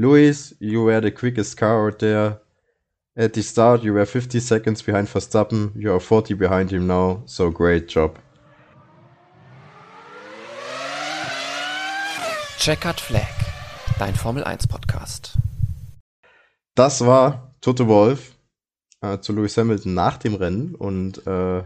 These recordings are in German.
Lewis, you were the quickest car out there. At the start, you were 50 seconds behind Verstappen. You are 40 behind him now, so great job. Checkered Flag, dein Formel 1 Podcast. Das war Toto Wolf äh, zu Lewis Hamilton nach dem Rennen und äh,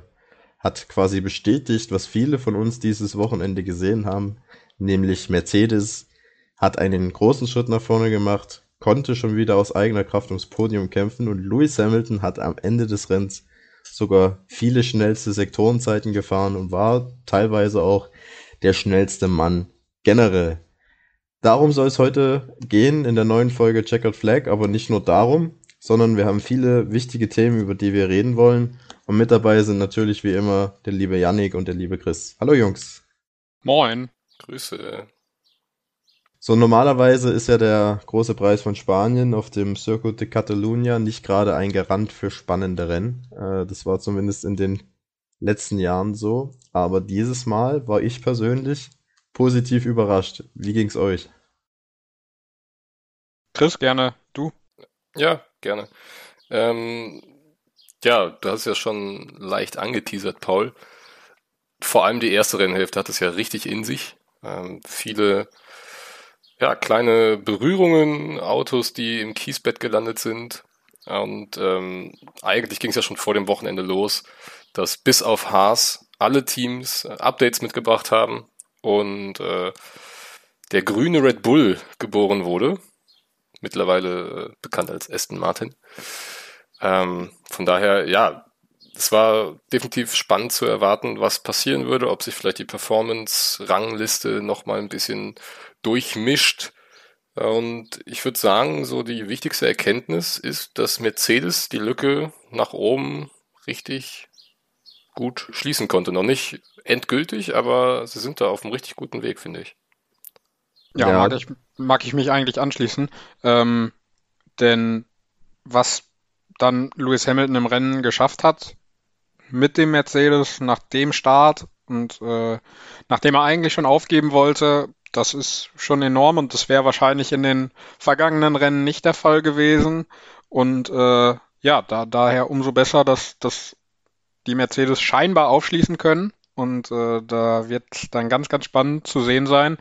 hat quasi bestätigt, was viele von uns dieses Wochenende gesehen haben, nämlich Mercedes hat einen großen Schritt nach vorne gemacht, konnte schon wieder aus eigener Kraft ums Podium kämpfen und Lewis Hamilton hat am Ende des Rennens sogar viele schnellste Sektorenzeiten gefahren und war teilweise auch der schnellste Mann generell. Darum soll es heute gehen in der neuen Folge Checkered Flag, aber nicht nur darum, sondern wir haben viele wichtige Themen, über die wir reden wollen. Und mit dabei sind natürlich wie immer der liebe Yannick und der liebe Chris. Hallo Jungs. Moin. Grüße. So, normalerweise ist ja der große Preis von Spanien auf dem Circuit de Catalunya nicht gerade ein Garant für spannende Rennen. Äh, das war zumindest in den letzten Jahren so. Aber dieses Mal war ich persönlich positiv überrascht. Wie ging's euch? Chris, gerne. Du? Ja, gerne. Ähm, ja, du hast ja schon leicht angeteasert, Paul. Vor allem die erste Rennhälfte hat es ja richtig in sich. Ähm, viele ja, kleine Berührungen, Autos, die im Kiesbett gelandet sind. Und ähm, eigentlich ging es ja schon vor dem Wochenende los, dass bis auf Haas alle Teams äh, Updates mitgebracht haben und äh, der grüne Red Bull geboren wurde. Mittlerweile äh, bekannt als Aston Martin. Ähm, von daher, ja, es war definitiv spannend zu erwarten, was passieren würde, ob sich vielleicht die Performance-Rangliste nochmal ein bisschen durchmischt. Und ich würde sagen, so die wichtigste Erkenntnis ist, dass Mercedes die Lücke nach oben richtig gut schließen konnte. Noch nicht endgültig, aber sie sind da auf einem richtig guten Weg, finde ich. Ja, ja. Mag, ich, mag ich mich eigentlich anschließen. Ähm, denn was dann Lewis Hamilton im Rennen geschafft hat, mit dem Mercedes nach dem Start und äh, nachdem er eigentlich schon aufgeben wollte, das ist schon enorm und das wäre wahrscheinlich in den vergangenen Rennen nicht der Fall gewesen. Und äh, ja, da, daher umso besser, dass, dass die Mercedes scheinbar aufschließen können. Und äh, da wird dann ganz, ganz spannend zu sehen sein,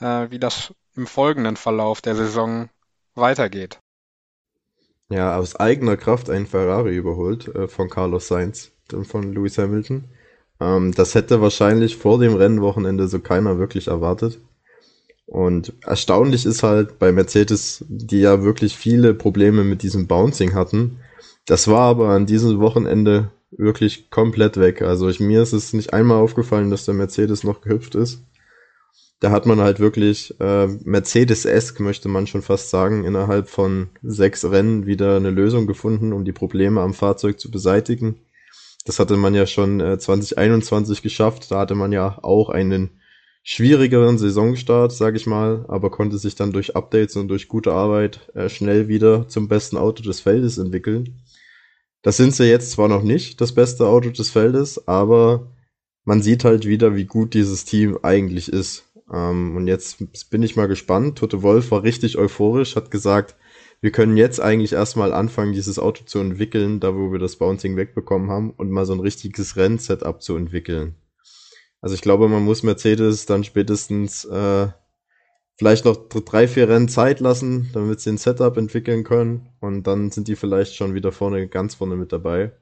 äh, wie das im folgenden Verlauf der Saison weitergeht. Ja, aus eigener Kraft ein Ferrari überholt äh, von Carlos Sainz, von Lewis Hamilton. Ähm, das hätte wahrscheinlich vor dem Rennwochenende so keiner wirklich erwartet. Und erstaunlich ist halt bei Mercedes, die ja wirklich viele Probleme mit diesem Bouncing hatten. Das war aber an diesem Wochenende wirklich komplett weg. Also ich, mir ist es nicht einmal aufgefallen, dass der Mercedes noch gehüpft ist. Da hat man halt wirklich äh, Mercedes-esque, möchte man schon fast sagen, innerhalb von sechs Rennen wieder eine Lösung gefunden, um die Probleme am Fahrzeug zu beseitigen. Das hatte man ja schon äh, 2021 geschafft. Da hatte man ja auch einen schwierigeren Saisonstart, sage ich mal, aber konnte sich dann durch Updates und durch gute Arbeit äh, schnell wieder zum besten Auto des Feldes entwickeln. Das sind sie jetzt zwar noch nicht, das beste Auto des Feldes, aber man sieht halt wieder, wie gut dieses Team eigentlich ist. Ähm, und jetzt bin ich mal gespannt. Tote Wolf war richtig euphorisch, hat gesagt, wir können jetzt eigentlich erstmal anfangen, dieses Auto zu entwickeln, da wo wir das Bouncing wegbekommen haben und mal so ein richtiges Rennsetup zu entwickeln. Also ich glaube, man muss Mercedes dann spätestens äh, vielleicht noch drei, vier Rennen Zeit lassen, damit sie ein Setup entwickeln können und dann sind die vielleicht schon wieder vorne, ganz vorne mit dabei.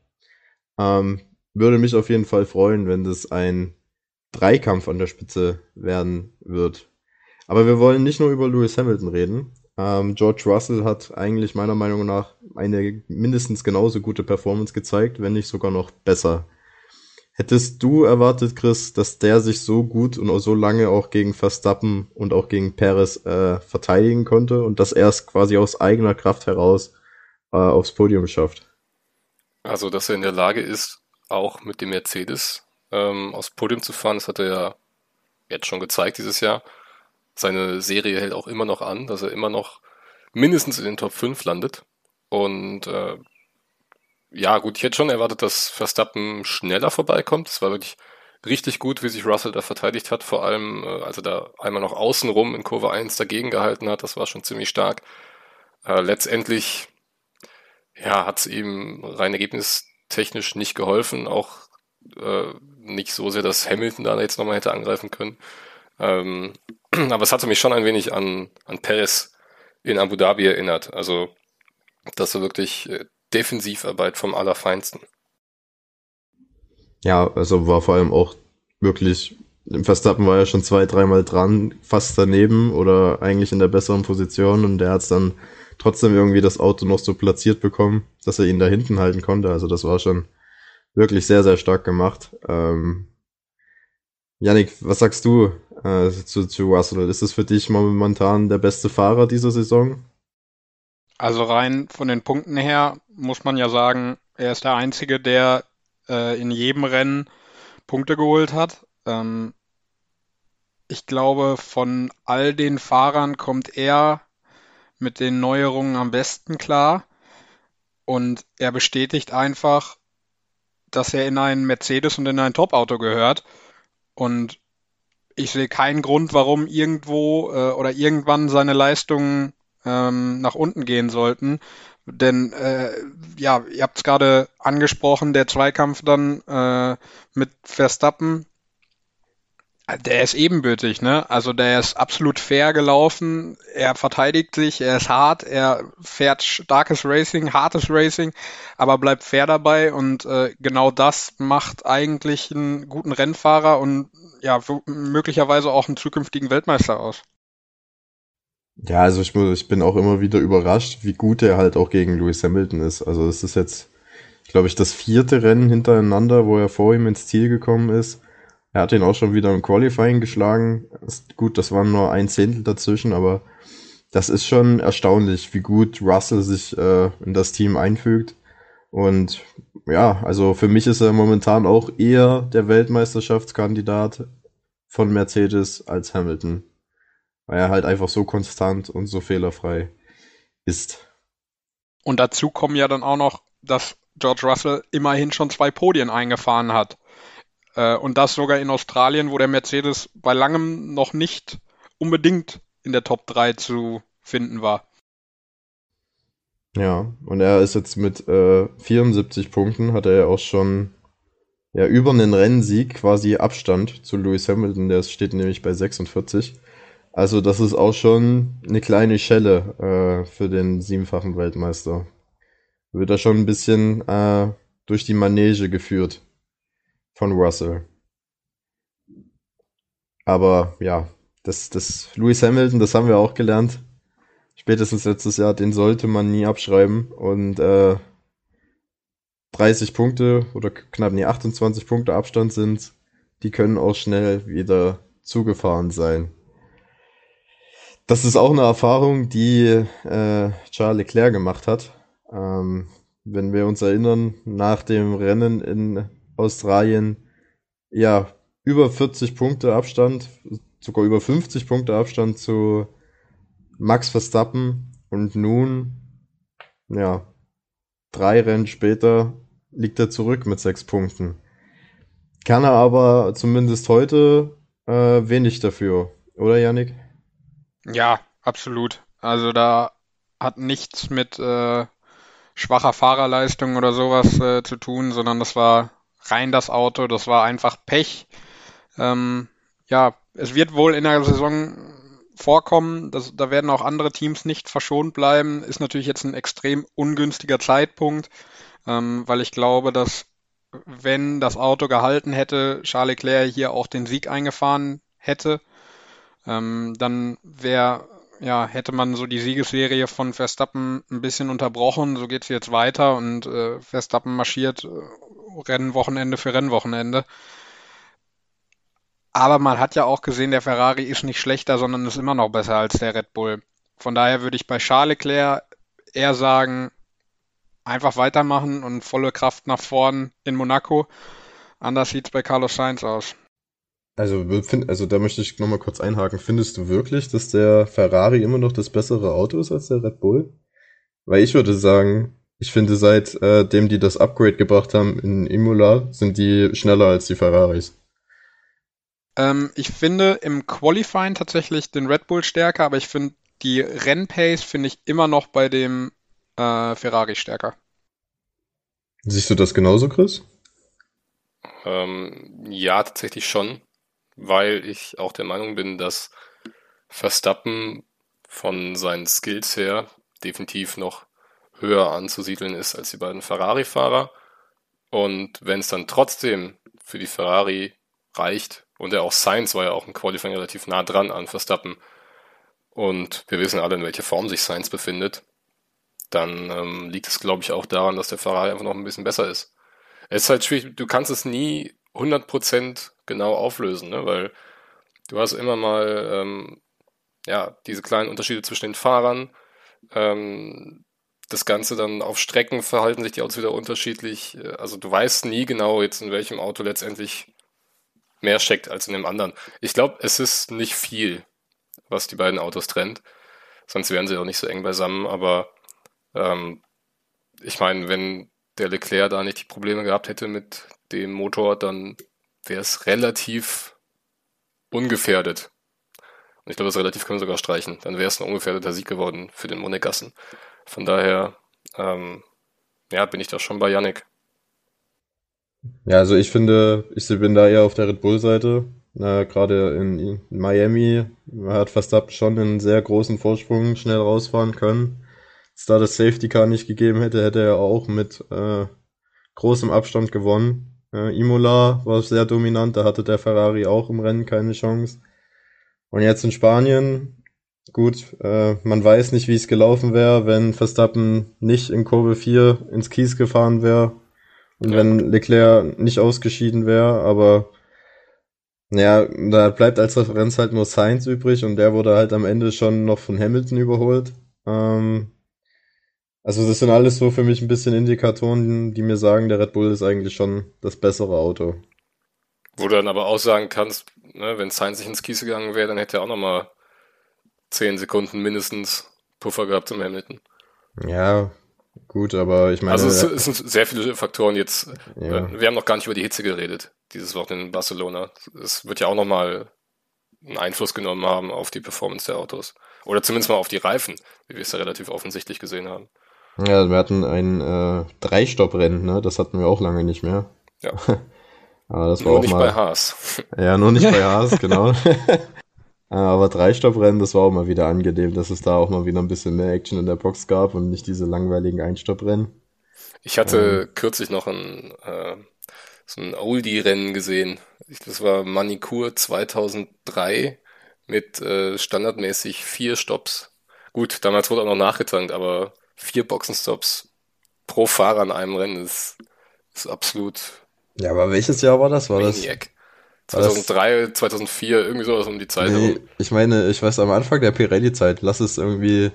Ähm, würde mich auf jeden Fall freuen, wenn das ein Dreikampf an der Spitze werden wird. Aber wir wollen nicht nur über Lewis Hamilton reden. Ähm, George Russell hat eigentlich meiner Meinung nach eine mindestens genauso gute Performance gezeigt, wenn nicht sogar noch besser. Hättest du erwartet, Chris, dass der sich so gut und so lange auch gegen Verstappen und auch gegen Perez äh, verteidigen konnte und dass er es quasi aus eigener Kraft heraus äh, aufs Podium schafft? Also, dass er in der Lage ist, auch mit dem Mercedes ähm, aufs Podium zu fahren, das hat er ja jetzt schon gezeigt dieses Jahr. Seine Serie hält auch immer noch an, dass er immer noch mindestens in den Top 5 landet. Und äh, ja, gut, ich hätte schon erwartet, dass Verstappen schneller vorbeikommt. Das war wirklich richtig gut, wie sich Russell da verteidigt hat, vor allem, äh, als er da einmal noch außenrum in Kurve 1 dagegen gehalten hat, das war schon ziemlich stark. Äh, letztendlich, ja, hat es ihm rein ergebnistechnisch nicht geholfen, auch äh, nicht so sehr, dass Hamilton da jetzt nochmal hätte angreifen können. Ähm, aber es hatte mich schon ein wenig an, an Perez in Abu Dhabi erinnert. Also, das war wirklich äh, Defensivarbeit vom Allerfeinsten. Ja, also war vor allem auch wirklich, im Verstappen war ja schon zwei, dreimal dran, fast daneben oder eigentlich in der besseren Position und der hat es dann trotzdem irgendwie das Auto noch so platziert bekommen, dass er ihn da hinten halten konnte. Also das war schon wirklich sehr, sehr stark gemacht. Ähm, Yannick, was sagst du äh, zu, zu Russell? Ist es für dich momentan der beste Fahrer dieser Saison? Also rein von den Punkten her muss man ja sagen, er ist der Einzige, der äh, in jedem Rennen Punkte geholt hat. Ähm, ich glaube, von all den Fahrern kommt er mit den Neuerungen am besten klar. Und er bestätigt einfach, dass er in einen Mercedes und in ein Top-Auto gehört. Und ich sehe keinen Grund, warum irgendwo äh, oder irgendwann seine Leistungen ähm, nach unten gehen sollten. Denn äh, ja, ihr habt es gerade angesprochen, der Zweikampf dann äh, mit Verstappen, der ist ebenbürtig, ne? Also der ist absolut fair gelaufen, er verteidigt sich, er ist hart, er fährt starkes Racing, hartes Racing, aber bleibt fair dabei und äh, genau das macht eigentlich einen guten Rennfahrer und ja, möglicherweise auch einen zukünftigen Weltmeister aus. Ja, also ich, ich bin auch immer wieder überrascht, wie gut er halt auch gegen Lewis Hamilton ist. Also es ist jetzt, glaube ich, das vierte Rennen hintereinander, wo er vor ihm ins Ziel gekommen ist. Er hat ihn auch schon wieder im Qualifying geschlagen. Ist gut, das waren nur ein Zehntel dazwischen, aber das ist schon erstaunlich, wie gut Russell sich äh, in das Team einfügt. Und ja, also für mich ist er momentan auch eher der Weltmeisterschaftskandidat von Mercedes als Hamilton weil er halt einfach so konstant und so fehlerfrei ist. Und dazu kommen ja dann auch noch, dass George Russell immerhin schon zwei Podien eingefahren hat. Äh, und das sogar in Australien, wo der Mercedes bei langem noch nicht unbedingt in der Top 3 zu finden war. Ja, und er ist jetzt mit äh, 74 Punkten, hat er ja auch schon ja, über einen Rennsieg quasi Abstand zu Lewis Hamilton, der steht nämlich bei 46. Also das ist auch schon eine kleine Schelle äh, für den siebenfachen Weltmeister. Wird da schon ein bisschen äh, durch die Manege geführt von Russell. Aber ja, das, das Lewis Hamilton, das haben wir auch gelernt. Spätestens letztes Jahr, den sollte man nie abschreiben. Und äh, 30 Punkte oder knapp nee, 28 Punkte Abstand sind, die können auch schnell wieder zugefahren sein. Das ist auch eine Erfahrung, die äh, Charles Leclerc gemacht hat. Ähm, wenn wir uns erinnern, nach dem Rennen in Australien, ja, über 40 Punkte Abstand, sogar über 50 Punkte Abstand zu Max Verstappen und nun, ja, drei Rennen später liegt er zurück mit sechs Punkten. Kann er aber zumindest heute äh, wenig dafür, oder Yannick? Ja, absolut. Also da hat nichts mit äh, schwacher Fahrerleistung oder sowas äh, zu tun, sondern das war rein das Auto, das war einfach Pech. Ähm, ja, es wird wohl in der Saison vorkommen, dass, da werden auch andere Teams nicht verschont bleiben. Ist natürlich jetzt ein extrem ungünstiger Zeitpunkt, ähm, weil ich glaube, dass wenn das Auto gehalten hätte, Charles Leclerc hier auch den Sieg eingefahren hätte. Ähm, dann wäre, ja, hätte man so die Siegesserie von Verstappen ein bisschen unterbrochen. So geht es jetzt weiter und äh, Verstappen marschiert äh, Rennwochenende für Rennwochenende. Aber man hat ja auch gesehen, der Ferrari ist nicht schlechter, sondern ist immer noch besser als der Red Bull. Von daher würde ich bei Charles Leclerc eher sagen, einfach weitermachen und volle Kraft nach vorn in Monaco. Anders sieht es bei Carlos Sainz aus. Also, also da möchte ich nochmal kurz einhaken. Findest du wirklich, dass der Ferrari immer noch das bessere Auto ist als der Red Bull? Weil ich würde sagen, ich finde, seitdem äh, die das Upgrade gebracht haben in Imola, sind die schneller als die Ferraris. Ähm, ich finde im Qualifying tatsächlich den Red Bull stärker, aber ich finde die Rennpace finde ich immer noch bei dem äh, Ferrari stärker. Siehst du das genauso, Chris? Ähm, ja, tatsächlich schon, weil ich auch der Meinung bin, dass Verstappen von seinen Skills her definitiv noch höher anzusiedeln ist als die beiden Ferrari-Fahrer. Und wenn es dann trotzdem für die Ferrari reicht, und er auch Sainz war ja auch im Qualifying relativ nah dran an Verstappen, und wir wissen alle, in welcher Form sich Sainz befindet, dann ähm, liegt es, glaube ich, auch daran, dass der Ferrari einfach noch ein bisschen besser ist. Es ist halt schwierig, du kannst es nie 100% genau auflösen, ne? weil du hast immer mal ähm, ja, diese kleinen Unterschiede zwischen den Fahrern. Ähm, das Ganze dann auf Strecken verhalten sich die Autos wieder unterschiedlich. Also du weißt nie genau jetzt, in welchem Auto letztendlich mehr steckt als in dem anderen. Ich glaube, es ist nicht viel, was die beiden Autos trennt. Sonst wären sie auch nicht so eng beisammen. Aber ähm, ich meine, wenn der Leclerc da nicht die Probleme gehabt hätte mit dem Motor, dann wäre es relativ ungefährdet. Und ich glaube, das relativ können wir sogar streichen. Dann wäre es ein ungefährdeter Sieg geworden für den Monegassen. Von daher, ähm, ja, bin ich da schon bei Yannick. Ja, also ich finde, ich bin da eher auf der Red Bull-Seite. Äh, Gerade in Miami hat Verstappen schon einen sehr großen Vorsprung schnell rausfahren können. Wenn da das Safety Car nicht gegeben hätte, hätte er auch mit äh, großem Abstand gewonnen. Äh, Imola war sehr dominant, da hatte der Ferrari auch im Rennen keine Chance. Und jetzt in Spanien, gut, äh, man weiß nicht, wie es gelaufen wäre, wenn Verstappen nicht in Kurve 4 ins Kies gefahren wäre und ja. wenn Leclerc nicht ausgeschieden wäre, aber ja, da bleibt als Referenz halt nur Sainz übrig und der wurde halt am Ende schon noch von Hamilton überholt. Ähm, also das sind alles so für mich ein bisschen Indikatoren, die mir sagen, der Red Bull ist eigentlich schon das bessere Auto. Wo du dann aber auch sagen kannst, ne, wenn Sainz nicht ins Kies gegangen wäre, dann hätte er auch nochmal 10 Sekunden mindestens Puffer gehabt zum Hamilton. Ja, gut, aber ich meine. Also es, es sind sehr viele Faktoren jetzt. Ja. Äh, wir haben noch gar nicht über die Hitze geredet, dieses Wochenende in Barcelona. Es wird ja auch nochmal einen Einfluss genommen haben auf die Performance der Autos. Oder zumindest mal auf die Reifen, wie wir es ja relativ offensichtlich gesehen haben. Ja, wir hatten ein äh, Dreistopp-Rennen, ne? Das hatten wir auch lange nicht mehr. Ja. Aber das nur war auch nicht mal, bei Haas. Ja, nur nicht bei Haas, genau. Aber Dreistopprennen, das war auch mal wieder angenehm, dass es da auch mal wieder ein bisschen mehr Action in der Box gab und nicht diese langweiligen Einstopprennen. Ich hatte ähm, kürzlich noch ein, äh, so ein Oldie-Rennen gesehen. Das war Manicure 2003 mit äh, standardmäßig vier Stops. Gut, damals wurde auch noch nachgetankt, aber vier Boxenstops pro Fahrer in einem Rennen ist, ist absolut ja, aber welches Jahr war das? War Maniac. das 2003, 2004, irgendwie sowas um die Zeit. Nee, ich meine, ich weiß am Anfang der Pirelli-Zeit, lass es irgendwie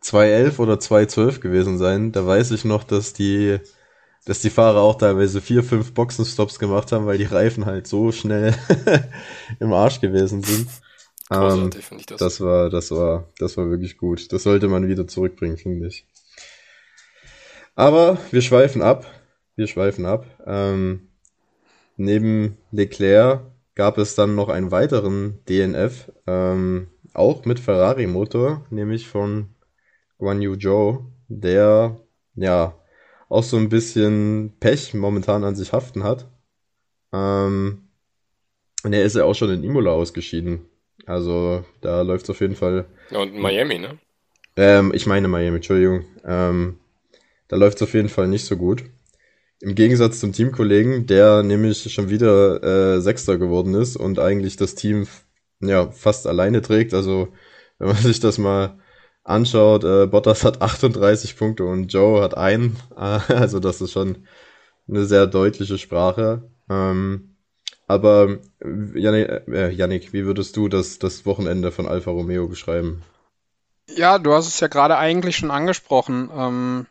2011 oder 2012 gewesen sein. Da weiß ich noch, dass die, dass die Fahrer auch teilweise vier, fünf Boxenstops gemacht haben, weil die Reifen halt so schnell im Arsch gewesen sind. Großartig, ähm, finde ich das. Das war, das war, das war wirklich gut. Das sollte man wieder zurückbringen, finde ich. Aber wir schweifen ab wir schweifen ab. Ähm, neben Leclerc gab es dann noch einen weiteren DNF, ähm, auch mit Ferrari-Motor, nämlich von Guan Yu Zhou, der ja auch so ein bisschen Pech momentan an sich haften hat. Ähm, und er ist ja auch schon in Imola ausgeschieden. Also da läuft es auf jeden Fall. Und Miami, ne? Ähm, ich meine Miami, Entschuldigung. Ähm, da läuft es auf jeden Fall nicht so gut. Im Gegensatz zum Teamkollegen, der nämlich schon wieder äh, Sechster geworden ist und eigentlich das Team ja fast alleine trägt. Also wenn man sich das mal anschaut, äh, Bottas hat 38 Punkte und Joe hat einen. also das ist schon eine sehr deutliche Sprache. Ähm, aber Yannick, äh, Yannick, wie würdest du das, das Wochenende von Alfa Romeo beschreiben? Ja, du hast es ja gerade eigentlich schon angesprochen. Ähm,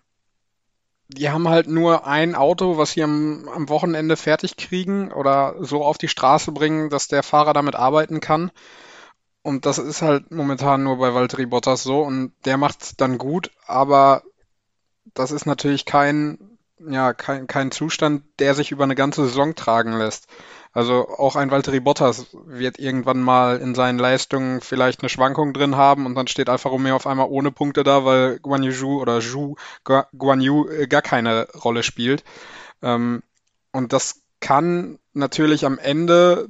die haben halt nur ein Auto, was sie am, am Wochenende fertig kriegen oder so auf die Straße bringen, dass der Fahrer damit arbeiten kann. Und das ist halt momentan nur bei Valtteri Bottas so und der macht's dann gut, aber das ist natürlich kein, ja, kein, kein Zustand, der sich über eine ganze Saison tragen lässt. Also auch ein Valtteri Bottas wird irgendwann mal in seinen Leistungen vielleicht eine Schwankung drin haben und dann steht Alfa Romeo auf einmal ohne Punkte da, weil Guan Yu oder Zhu Guan Yu äh, gar keine Rolle spielt. Ähm, und das kann natürlich am Ende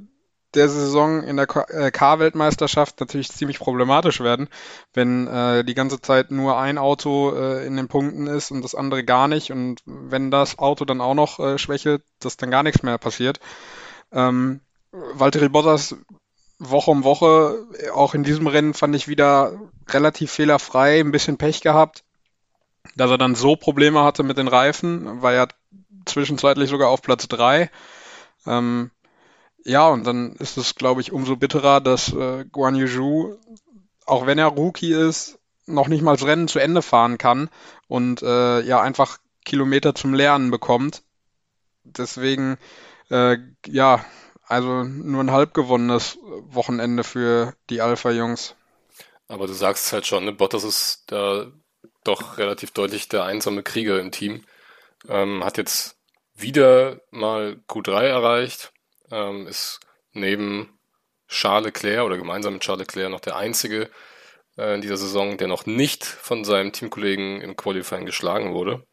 der Saison in der K-Weltmeisterschaft äh, natürlich ziemlich problematisch werden, wenn äh, die ganze Zeit nur ein Auto äh, in den Punkten ist und das andere gar nicht und wenn das Auto dann auch noch äh, schwächelt, dass dann gar nichts mehr passiert. Ähm, Valtteri Bottas Woche um Woche, auch in diesem Rennen fand ich wieder relativ fehlerfrei, ein bisschen Pech gehabt, dass er dann so Probleme hatte mit den Reifen, war ja zwischenzeitlich sogar auf Platz drei. Ähm, ja, und dann ist es, glaube ich, umso bitterer, dass äh, Guan Yu auch wenn er Rookie ist, noch nicht mal das Rennen zu Ende fahren kann und äh, ja einfach Kilometer zum Lernen bekommt. Deswegen, äh, ja, also nur ein halb gewonnenes Wochenende für die Alpha-Jungs. Aber du sagst halt schon, ne? Bottas ist da doch relativ deutlich der einsame Krieger im Team. Ähm, hat jetzt wieder mal Q3 erreicht, ähm, ist neben Charles Leclerc oder gemeinsam mit Charles Leclerc noch der einzige äh, in dieser Saison, der noch nicht von seinem Teamkollegen im Qualifying geschlagen wurde.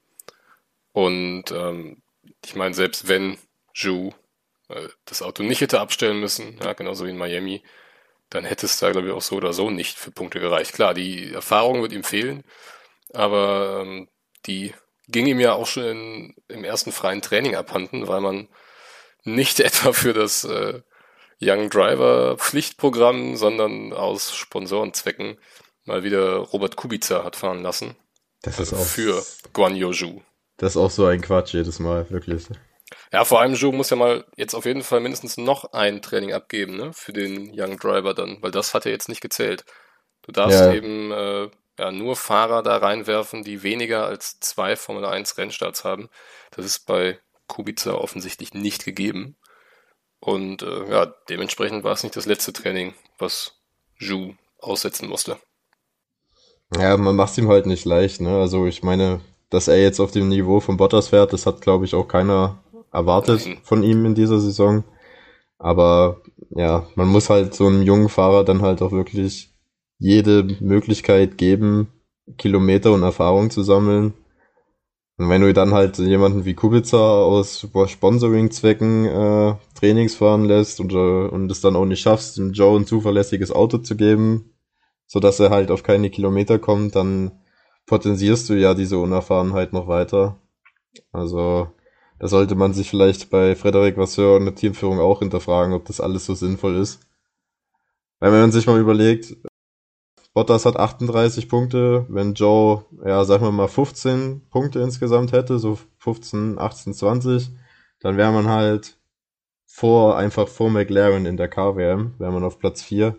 Und ähm, ich meine, selbst wenn Zhu äh, das Auto nicht hätte abstellen müssen, ja, genauso wie in Miami, dann hätte es da, glaube ich, auch so oder so nicht für Punkte gereicht. Klar, die Erfahrung wird ihm fehlen, aber ähm, die ging ihm ja auch schon in, im ersten freien Training abhanden, weil man nicht etwa für das äh, Young Driver Pflichtprogramm, sondern aus Sponsorenzwecken mal wieder Robert Kubica hat fahren lassen. Das ist auch für Guan Yoju. Das ist auch so ein Quatsch jedes Mal, wirklich. Ja, vor allem Zhu muss ja mal jetzt auf jeden Fall mindestens noch ein Training abgeben, ne, für den Young Driver dann, weil das hat er jetzt nicht gezählt. Du darfst ja. eben äh, ja, nur Fahrer da reinwerfen, die weniger als zwei Formel 1 Rennstarts haben. Das ist bei Kubica offensichtlich nicht gegeben. Und äh, ja, dementsprechend war es nicht das letzte Training, was Zhu aussetzen musste. Ja, man macht es ihm halt nicht leicht, ne? Also ich meine, dass er jetzt auf dem Niveau von Bottas fährt, das hat, glaube ich, auch keiner erwartet Nein. von ihm in dieser Saison. Aber ja, man muss halt so einem jungen Fahrer dann halt auch wirklich jede Möglichkeit geben, Kilometer und Erfahrung zu sammeln. Und wenn du dann halt jemanden wie Kubica aus Sponsoring-Zwecken äh, Trainings fahren lässt und, äh, und es dann auch nicht schaffst, dem Joe ein zuverlässiges Auto zu geben, so dass er halt auf keine Kilometer kommt, dann potenzierst du ja diese Unerfahrenheit noch weiter. Also da sollte man sich vielleicht bei Frederik Vasseur und der Teamführung auch hinterfragen, ob das alles so sinnvoll ist. Weil wenn man sich mal überlegt, Bottas hat 38 Punkte. Wenn Joe, ja, sagen wir mal 15 Punkte insgesamt hätte, so 15, 18, 20, dann wäre man halt vor, einfach vor McLaren in der Car-WM, wäre man auf Platz 4.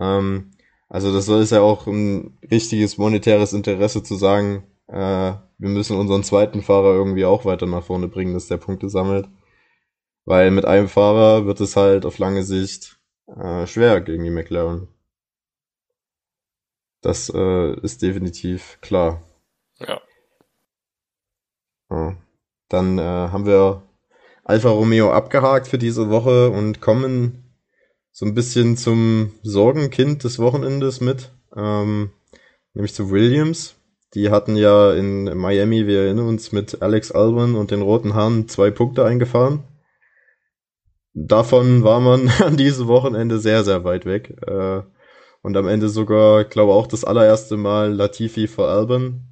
Ähm, also das ist ja auch ein richtiges monetäres Interesse zu sagen, äh, wir müssen unseren zweiten Fahrer irgendwie auch weiter nach vorne bringen, dass der Punkte sammelt. Weil mit einem Fahrer wird es halt auf lange Sicht äh, schwer gegen die McLaren. Das äh, ist definitiv klar. Ja. ja. Dann äh, haben wir Alfa Romeo abgehakt für diese Woche und kommen so ein bisschen zum Sorgenkind des Wochenendes mit, ähm, nämlich zu Williams. Die hatten ja in Miami, wir erinnern uns, mit Alex Albon und den Roten Haaren zwei Punkte eingefahren. Davon war man an diesem Wochenende sehr, sehr weit weg. Äh, und am Ende sogar, glaube auch das allererste Mal Latifi vor Albon.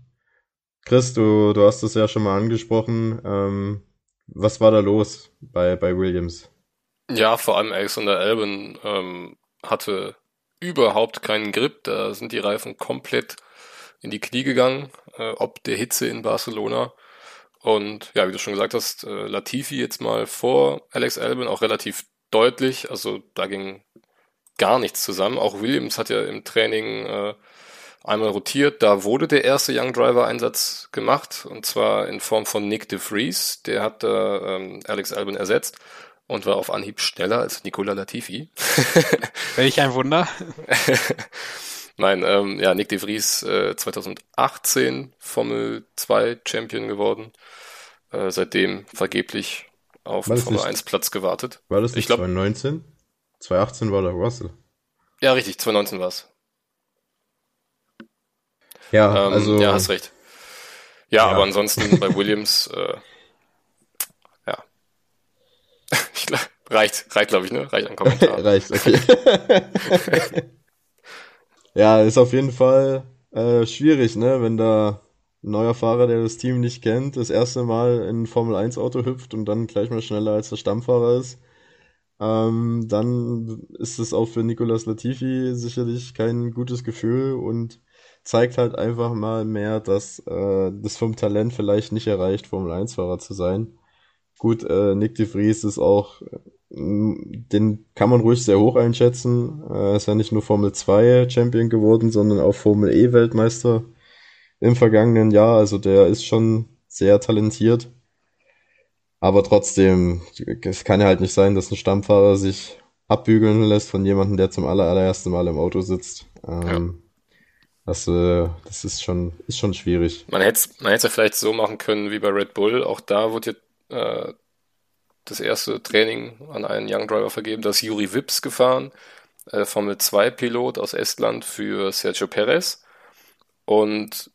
Chris, du, du hast es ja schon mal angesprochen. Ähm, was war da los bei, bei Williams? Ja, vor allem Alexander Albon ähm, hatte überhaupt keinen Grip. Da sind die Reifen komplett in die Knie gegangen, äh, ob der Hitze in Barcelona. Und ja, wie du schon gesagt hast, äh, Latifi jetzt mal vor Alex Albon auch relativ deutlich. Also da ging gar nichts zusammen. Auch Williams hat ja im Training äh, einmal rotiert. Da wurde der erste Young Driver Einsatz gemacht und zwar in Form von Nick de Vries. Der hat äh, ähm, Alex Albon ersetzt und war auf Anhieb schneller als Nicola Latifi. Welch ein Wunder. Nein, ähm, ja, Nick de Vries äh, 2018 Formel 2 Champion geworden. Äh, seitdem vergeblich auf den Formel 1 Platz gewartet. War das nicht ich glaub, 2019? 2018 war der Russell. Ja, richtig, 2019 war es. Ja, ähm, also. Ja, hast recht. Ja, ja. aber ansonsten bei Williams, äh, ja. ich glaub, reicht, reicht, glaube ich, ne? Reicht an Kommentar. reicht, okay. Ja, ist auf jeden Fall äh, schwierig, ne? Wenn da ein neuer Fahrer, der das Team nicht kennt, das erste Mal in ein Formel 1 Auto hüpft und dann gleich mal schneller als der Stammfahrer ist. Ähm, dann ist es auch für Nicolas Latifi sicherlich kein gutes Gefühl und zeigt halt einfach mal mehr, dass äh, das vom Talent vielleicht nicht erreicht, Formel 1-Fahrer zu sein. Gut, äh, Nick de Vries ist auch, den kann man ruhig sehr hoch einschätzen. Er ist ja nicht nur Formel 2 Champion geworden, sondern auch Formel E Weltmeister im vergangenen Jahr. Also der ist schon sehr talentiert. Aber trotzdem, es kann ja halt nicht sein, dass ein Stammfahrer sich abbügeln lässt von jemandem, der zum aller, allerersten Mal im Auto sitzt. Ähm, das, äh, das ist schon, ist schon schwierig. Man hätte es man ja vielleicht so machen können wie bei Red Bull. Auch da wurde ja äh, das erste Training an einen Young Driver vergeben. Da ist Juri Wips gefahren, äh, Formel 2 Pilot aus Estland für Sergio Perez. Und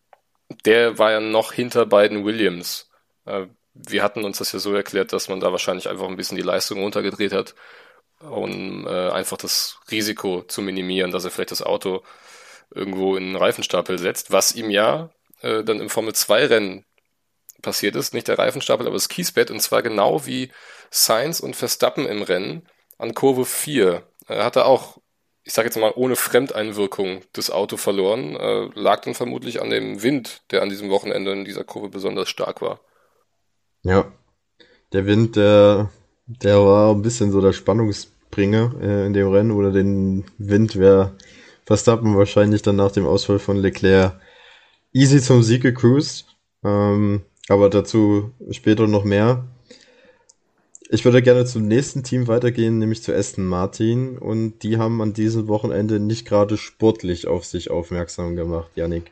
der war ja noch hinter beiden Williams. Äh, wir hatten uns das ja so erklärt, dass man da wahrscheinlich einfach ein bisschen die Leistung runtergedreht hat, um äh, einfach das Risiko zu minimieren, dass er vielleicht das Auto irgendwo in einen Reifenstapel setzt, was ihm ja äh, dann im Formel 2 Rennen passiert ist, nicht der Reifenstapel, aber das Kiesbett und zwar genau wie Sainz und Verstappen im Rennen an Kurve 4. Er hatte auch, ich sage jetzt mal, ohne Fremdeinwirkung das Auto verloren, äh, lag dann vermutlich an dem Wind, der an diesem Wochenende in dieser Kurve besonders stark war. Ja, der Wind, der, der war ein bisschen so der Spannungsbringer äh, in dem Rennen oder den Wind wäre Verstappen wahrscheinlich dann nach dem Ausfall von Leclerc easy zum Sieg gecruised. Ähm, aber dazu später noch mehr. Ich würde gerne zum nächsten Team weitergehen, nämlich zu Aston Martin. Und die haben an diesem Wochenende nicht gerade sportlich auf sich aufmerksam gemacht, Yannick.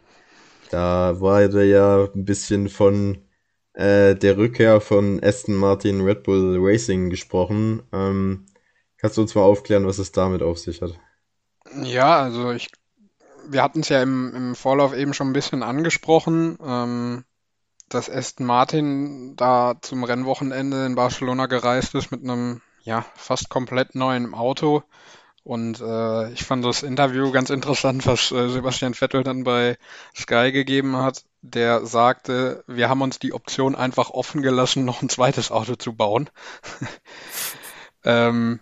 Da war ja ein bisschen von äh, der Rückkehr von Aston Martin Red Bull Racing gesprochen. Ähm, kannst du uns mal aufklären, was es damit auf sich hat? Ja, also ich, wir hatten es ja im, im Vorlauf eben schon ein bisschen angesprochen, ähm, dass Aston Martin da zum Rennwochenende in Barcelona gereist ist mit einem ja fast komplett neuen Auto. Und äh, ich fand das Interview ganz interessant, was äh, Sebastian Vettel dann bei Sky gegeben hat. Der sagte, wir haben uns die Option einfach offen gelassen, noch ein zweites Auto zu bauen. ähm,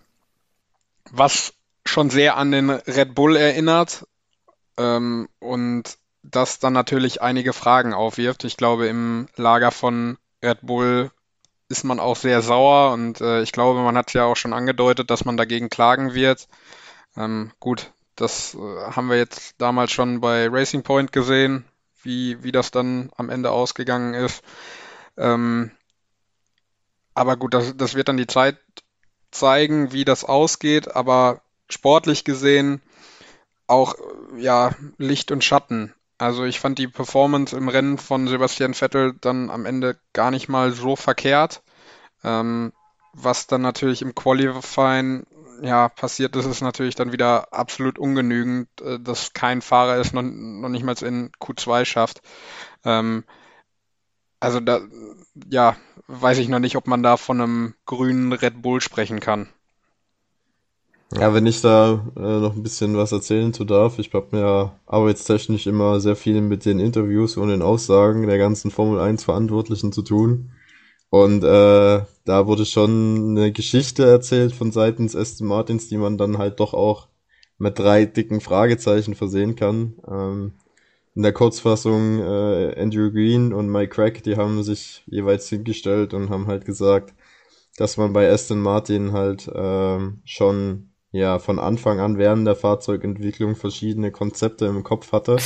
was schon sehr an den Red Bull erinnert ähm, und das dann natürlich einige Fragen aufwirft. Ich glaube, im Lager von Red Bull ist man auch sehr sauer und äh, ich glaube, man hat ja auch schon angedeutet, dass man dagegen klagen wird. Ähm, gut, das äh, haben wir jetzt damals schon bei Racing Point gesehen, wie, wie das dann am Ende ausgegangen ist. Ähm, aber gut, das, das wird dann die Zeit zeigen, wie das ausgeht. Aber sportlich gesehen auch ja Licht und Schatten. Also ich fand die Performance im Rennen von Sebastian Vettel dann am Ende gar nicht mal so verkehrt. Ähm, was dann natürlich im Qualifying ja passiert ist, ist natürlich dann wieder absolut ungenügend, äh, dass kein Fahrer es noch, noch nicht mal in Q2 schafft. Ähm, also da ja weiß ich noch nicht, ob man da von einem grünen Red Bull sprechen kann. Ja, wenn ich da äh, noch ein bisschen was erzählen zu darf, ich habe mir arbeitstechnisch immer sehr viel mit den Interviews und den Aussagen der ganzen Formel 1 Verantwortlichen zu tun. Und äh, da wurde schon eine Geschichte erzählt von seitens Aston Martins, die man dann halt doch auch mit drei dicken Fragezeichen versehen kann. Ähm, in der Kurzfassung äh, Andrew Green und Mike Crack, die haben sich jeweils hingestellt und haben halt gesagt, dass man bei Aston Martin halt ähm, schon ja von Anfang an während der Fahrzeugentwicklung verschiedene Konzepte im Kopf hatte.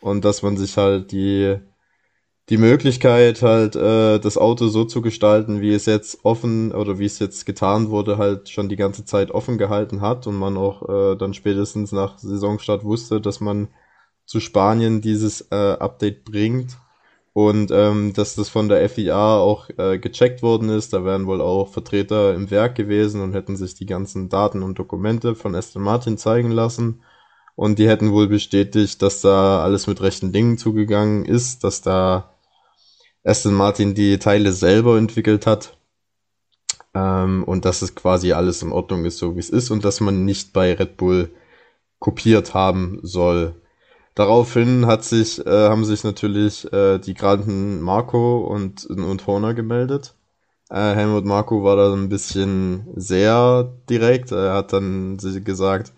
Und dass man sich halt die die Möglichkeit halt äh, das Auto so zu gestalten, wie es jetzt offen oder wie es jetzt getan wurde, halt schon die ganze Zeit offen gehalten hat und man auch äh, dann spätestens nach Saisonstart wusste, dass man zu Spanien dieses äh, Update bringt und ähm, dass das von der FIA auch äh, gecheckt worden ist. Da wären wohl auch Vertreter im Werk gewesen und hätten sich die ganzen Daten und Dokumente von Aston Martin zeigen lassen. Und die hätten wohl bestätigt, dass da alles mit rechten Dingen zugegangen ist, dass da Aston Martin die Teile selber entwickelt hat ähm, und dass es quasi alles in Ordnung ist, so wie es ist und dass man nicht bei Red Bull kopiert haben soll. Daraufhin hat sich, äh, haben sich natürlich äh, die Granden Marco und, und Horner gemeldet. Äh, Helmut Marco war da ein bisschen sehr direkt. Er hat dann gesagt,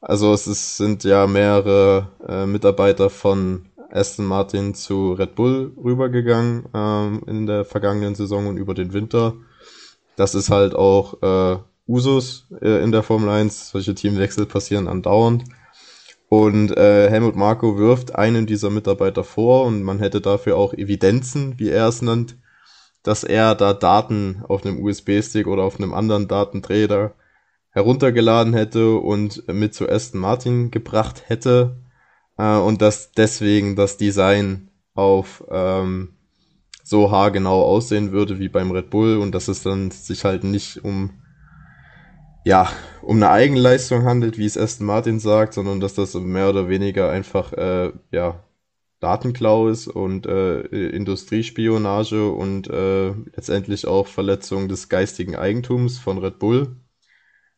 also es ist, sind ja mehrere äh, Mitarbeiter von Aston Martin zu Red Bull rübergegangen ähm, in der vergangenen Saison und über den Winter. Das ist halt auch äh, Usus äh, in der Formel 1. Solche Teamwechsel passieren andauernd. Und äh, Helmut Marko wirft einen dieser Mitarbeiter vor und man hätte dafür auch Evidenzen, wie er es nennt, dass er da Daten auf einem USB-Stick oder auf einem anderen Datenträger heruntergeladen hätte und mit zu Aston Martin gebracht hätte. Äh, und dass deswegen das Design auf ähm, so haargenau aussehen würde wie beim Red Bull und dass es dann sich halt nicht um ja, um eine Eigenleistung handelt, wie es Aston Martin sagt, sondern dass das mehr oder weniger einfach äh, ja, Datenklau ist und äh, Industriespionage und äh, letztendlich auch Verletzung des geistigen Eigentums von Red Bull.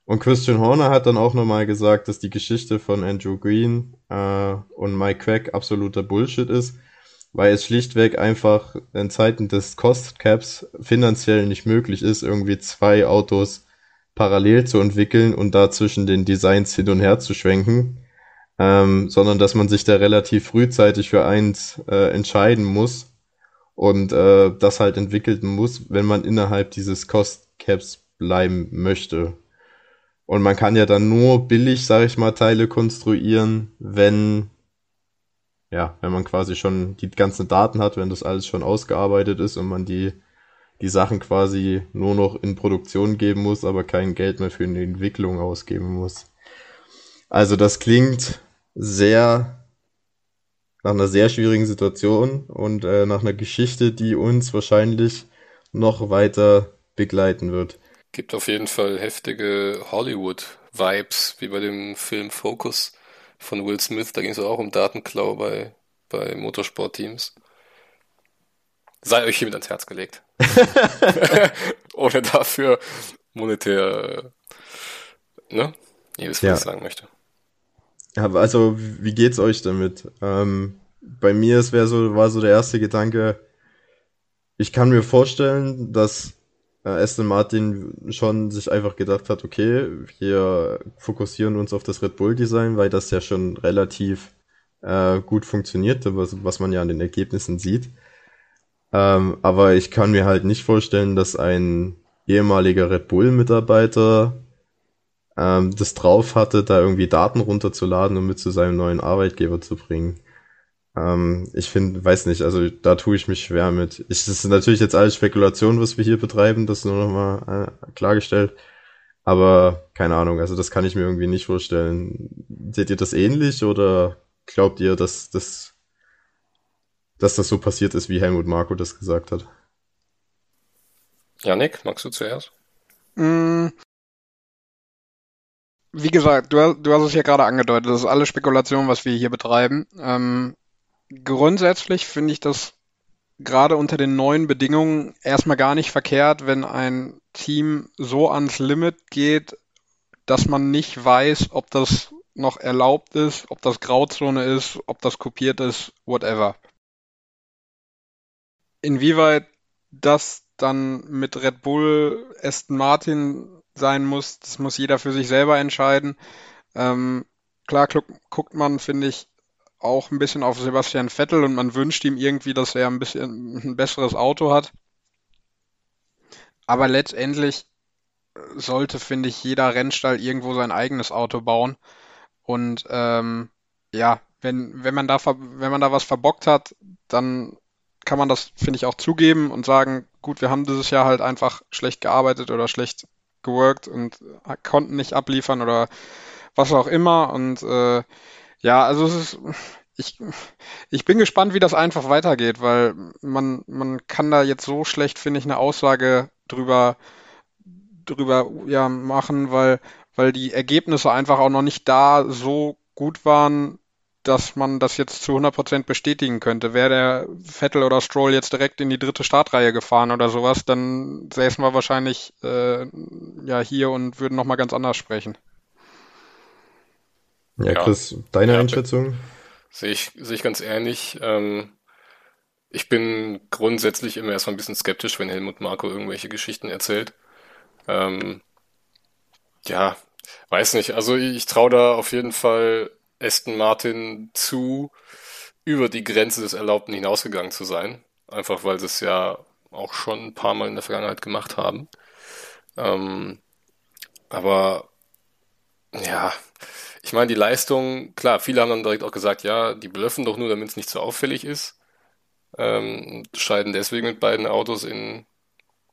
Und Christian Horner hat dann auch nochmal gesagt, dass die Geschichte von Andrew Green äh, und Mike Quack absoluter Bullshit ist, weil es schlichtweg einfach in Zeiten des Cost Caps finanziell nicht möglich ist, irgendwie zwei Autos parallel zu entwickeln und da zwischen den Designs hin und her zu schwenken, ähm, sondern dass man sich da relativ frühzeitig für eins äh, entscheiden muss und äh, das halt entwickeln muss, wenn man innerhalb dieses Cost Caps bleiben möchte. Und man kann ja dann nur billig, sag ich mal, Teile konstruieren, wenn ja, wenn man quasi schon die ganzen Daten hat, wenn das alles schon ausgearbeitet ist und man die die Sachen quasi nur noch in Produktion geben muss, aber kein Geld mehr für eine Entwicklung ausgeben muss. Also das klingt sehr nach einer sehr schwierigen Situation und äh, nach einer Geschichte, die uns wahrscheinlich noch weiter begleiten wird. Gibt auf jeden Fall heftige Hollywood-Vibes, wie bei dem Film Focus von Will Smith. Da ging es auch um Datenklau bei, bei Motorsportteams. Sei euch hiermit ans Herz gelegt. Ohne dafür monetär, ne? Ihr wisst, was ja. ich sagen möchte. Ja, also, wie geht's euch damit? Ähm, bei mir es wäre so, war so der erste Gedanke, ich kann mir vorstellen, dass äh, Aston Martin schon sich einfach gedacht hat, okay, wir fokussieren uns auf das Red Bull Design, weil das ja schon relativ äh, gut funktioniert, was, was man ja an den Ergebnissen sieht. Ähm, aber ich kann mir halt nicht vorstellen, dass ein ehemaliger Red Bull-Mitarbeiter ähm, das drauf hatte, da irgendwie Daten runterzuladen und mit zu seinem neuen Arbeitgeber zu bringen. Ähm, ich finde, weiß nicht, also da tue ich mich schwer mit. Ich, das ist natürlich jetzt alles Spekulation, was wir hier betreiben, das nur nochmal äh, klargestellt. Aber keine Ahnung, also das kann ich mir irgendwie nicht vorstellen. Seht ihr das ähnlich oder glaubt ihr, dass das dass das so passiert ist, wie Helmut Marko das gesagt hat. Janik, magst du zuerst? Mm. Wie gesagt, du, du, hast es ja gerade angedeutet, das ist alles Spekulation, was wir hier betreiben. Ähm, grundsätzlich finde ich das gerade unter den neuen Bedingungen erstmal gar nicht verkehrt, wenn ein Team so ans Limit geht, dass man nicht weiß, ob das noch erlaubt ist, ob das Grauzone ist, ob das kopiert ist, whatever. Inwieweit das dann mit Red Bull, Aston Martin sein muss, das muss jeder für sich selber entscheiden. Ähm, klar guckt man, finde ich, auch ein bisschen auf Sebastian Vettel und man wünscht ihm irgendwie, dass er ein bisschen ein besseres Auto hat. Aber letztendlich sollte, finde ich, jeder Rennstall irgendwo sein eigenes Auto bauen. Und ähm, ja, wenn, wenn man da wenn man da was verbockt hat, dann kann man das, finde ich, auch zugeben und sagen, gut, wir haben dieses Jahr halt einfach schlecht gearbeitet oder schlecht geworkt und konnten nicht abliefern oder was auch immer. Und äh, ja, also es ist, ich, ich bin gespannt, wie das einfach weitergeht, weil man, man kann da jetzt so schlecht, finde ich, eine Aussage drüber, drüber ja, machen, weil, weil die Ergebnisse einfach auch noch nicht da so gut waren, dass man das jetzt zu 100% bestätigen könnte. Wäre der Vettel oder Stroll jetzt direkt in die dritte Startreihe gefahren oder sowas, dann säßen wir wahrscheinlich äh, ja hier und würden nochmal ganz anders sprechen. Ja, Chris, deine ja, Einschätzung? Sehe ich, sehe ich ganz ähnlich. Ähm, ich bin grundsätzlich immer erstmal ein bisschen skeptisch, wenn Helmut Marco irgendwelche Geschichten erzählt. Ähm, ja, weiß nicht. Also ich traue da auf jeden Fall Aston Martin zu, über die Grenze des Erlaubten hinausgegangen zu sein. Einfach weil sie es ja auch schon ein paar Mal in der Vergangenheit gemacht haben. Ähm, aber ja, ich meine, die Leistung, klar, viele haben dann direkt auch gesagt, ja, die blöffen doch nur, damit es nicht so auffällig ist. Ähm, scheiden deswegen mit beiden Autos in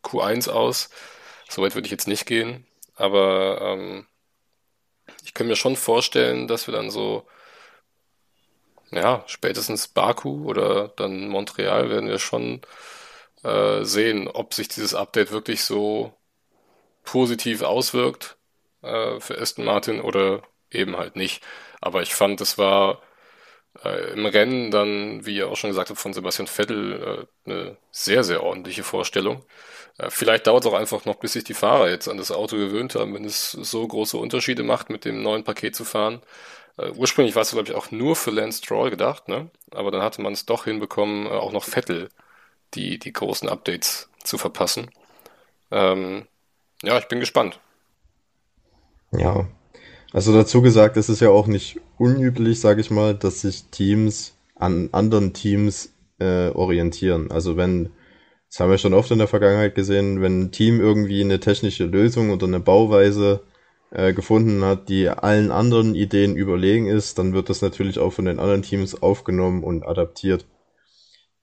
Q1 aus. Soweit würde ich jetzt nicht gehen. Aber ähm, ich kann mir schon vorstellen, dass wir dann so, ja, spätestens Baku oder dann Montreal werden wir schon äh, sehen, ob sich dieses Update wirklich so positiv auswirkt äh, für Aston Martin oder eben halt nicht. Aber ich fand, es war äh, im Rennen dann, wie ihr auch schon gesagt habt, von Sebastian Vettel äh, eine sehr, sehr ordentliche Vorstellung. Äh, vielleicht dauert es auch einfach noch, bis sich die Fahrer jetzt an das Auto gewöhnt haben, wenn es so große Unterschiede macht, mit dem neuen Paket zu fahren. Äh, ursprünglich war es, glaube ich, auch nur für Lance Stroll gedacht, ne? aber dann hatte man es doch hinbekommen, äh, auch noch Vettel die, die großen Updates zu verpassen. Ähm, ja, ich bin gespannt. Ja, also dazu gesagt, es ist ja auch nicht unüblich, sage ich mal, dass sich Teams an anderen Teams äh, orientieren. Also wenn, das haben wir schon oft in der Vergangenheit gesehen, wenn ein Team irgendwie eine technische Lösung oder eine Bauweise äh, gefunden hat, die allen anderen Ideen überlegen ist, dann wird das natürlich auch von den anderen Teams aufgenommen und adaptiert.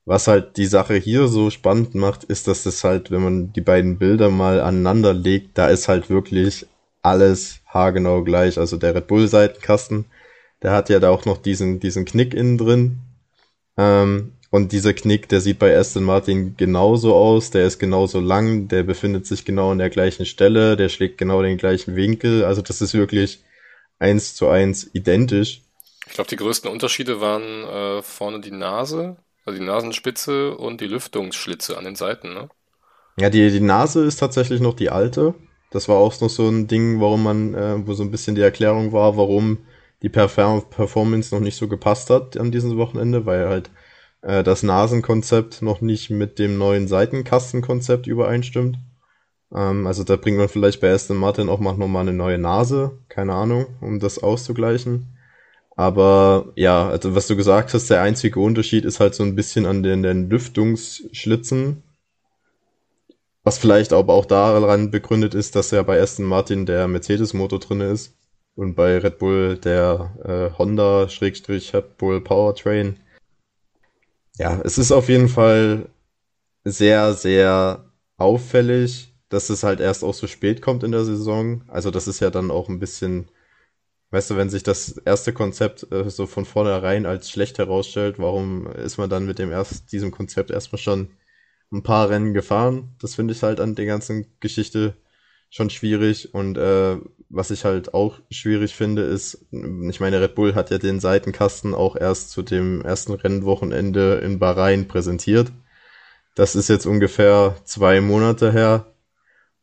Was halt die Sache hier so spannend macht, ist, dass das halt, wenn man die beiden Bilder mal aneinander legt, da ist halt wirklich alles haargenau gleich. Also der Red Bull Seitenkasten, der hat ja da auch noch diesen, diesen Knick innen drin. Ähm, und dieser Knick, der sieht bei Aston Martin genauso aus, der ist genauso lang, der befindet sich genau an der gleichen Stelle, der schlägt genau den gleichen Winkel. Also das ist wirklich eins zu eins identisch. Ich glaube, die größten Unterschiede waren äh, vorne die Nase, also die Nasenspitze und die Lüftungsschlitze an den Seiten, ne? Ja, die, die Nase ist tatsächlich noch die alte. Das war auch noch so ein Ding, warum man, äh, wo so ein bisschen die Erklärung war, warum die Perform Performance noch nicht so gepasst hat an diesem Wochenende, weil halt äh, das Nasenkonzept noch nicht mit dem neuen Seitenkastenkonzept übereinstimmt. Ähm, also da bringt man vielleicht bei Aston Martin auch mal nochmal eine neue Nase, keine Ahnung, um das auszugleichen. Aber ja, also was du gesagt hast, der einzige Unterschied ist halt so ein bisschen an den, den Lüftungsschlitzen, was vielleicht aber auch daran begründet ist, dass ja bei Aston Martin der Mercedes-Motor drin ist und bei Red Bull der äh, Honda-Red Bull Powertrain. Ja, es ist auf jeden Fall sehr, sehr auffällig, dass es halt erst auch so spät kommt in der Saison. Also das ist ja dann auch ein bisschen, weißt du, wenn sich das erste Konzept äh, so von vornherein als schlecht herausstellt, warum ist man dann mit dem erst, diesem Konzept erstmal schon ein paar Rennen gefahren. Das finde ich halt an der ganzen Geschichte schon schwierig. Und äh, was ich halt auch schwierig finde, ist, ich meine, Red Bull hat ja den Seitenkasten auch erst zu dem ersten Rennwochenende in Bahrain präsentiert. Das ist jetzt ungefähr zwei Monate her.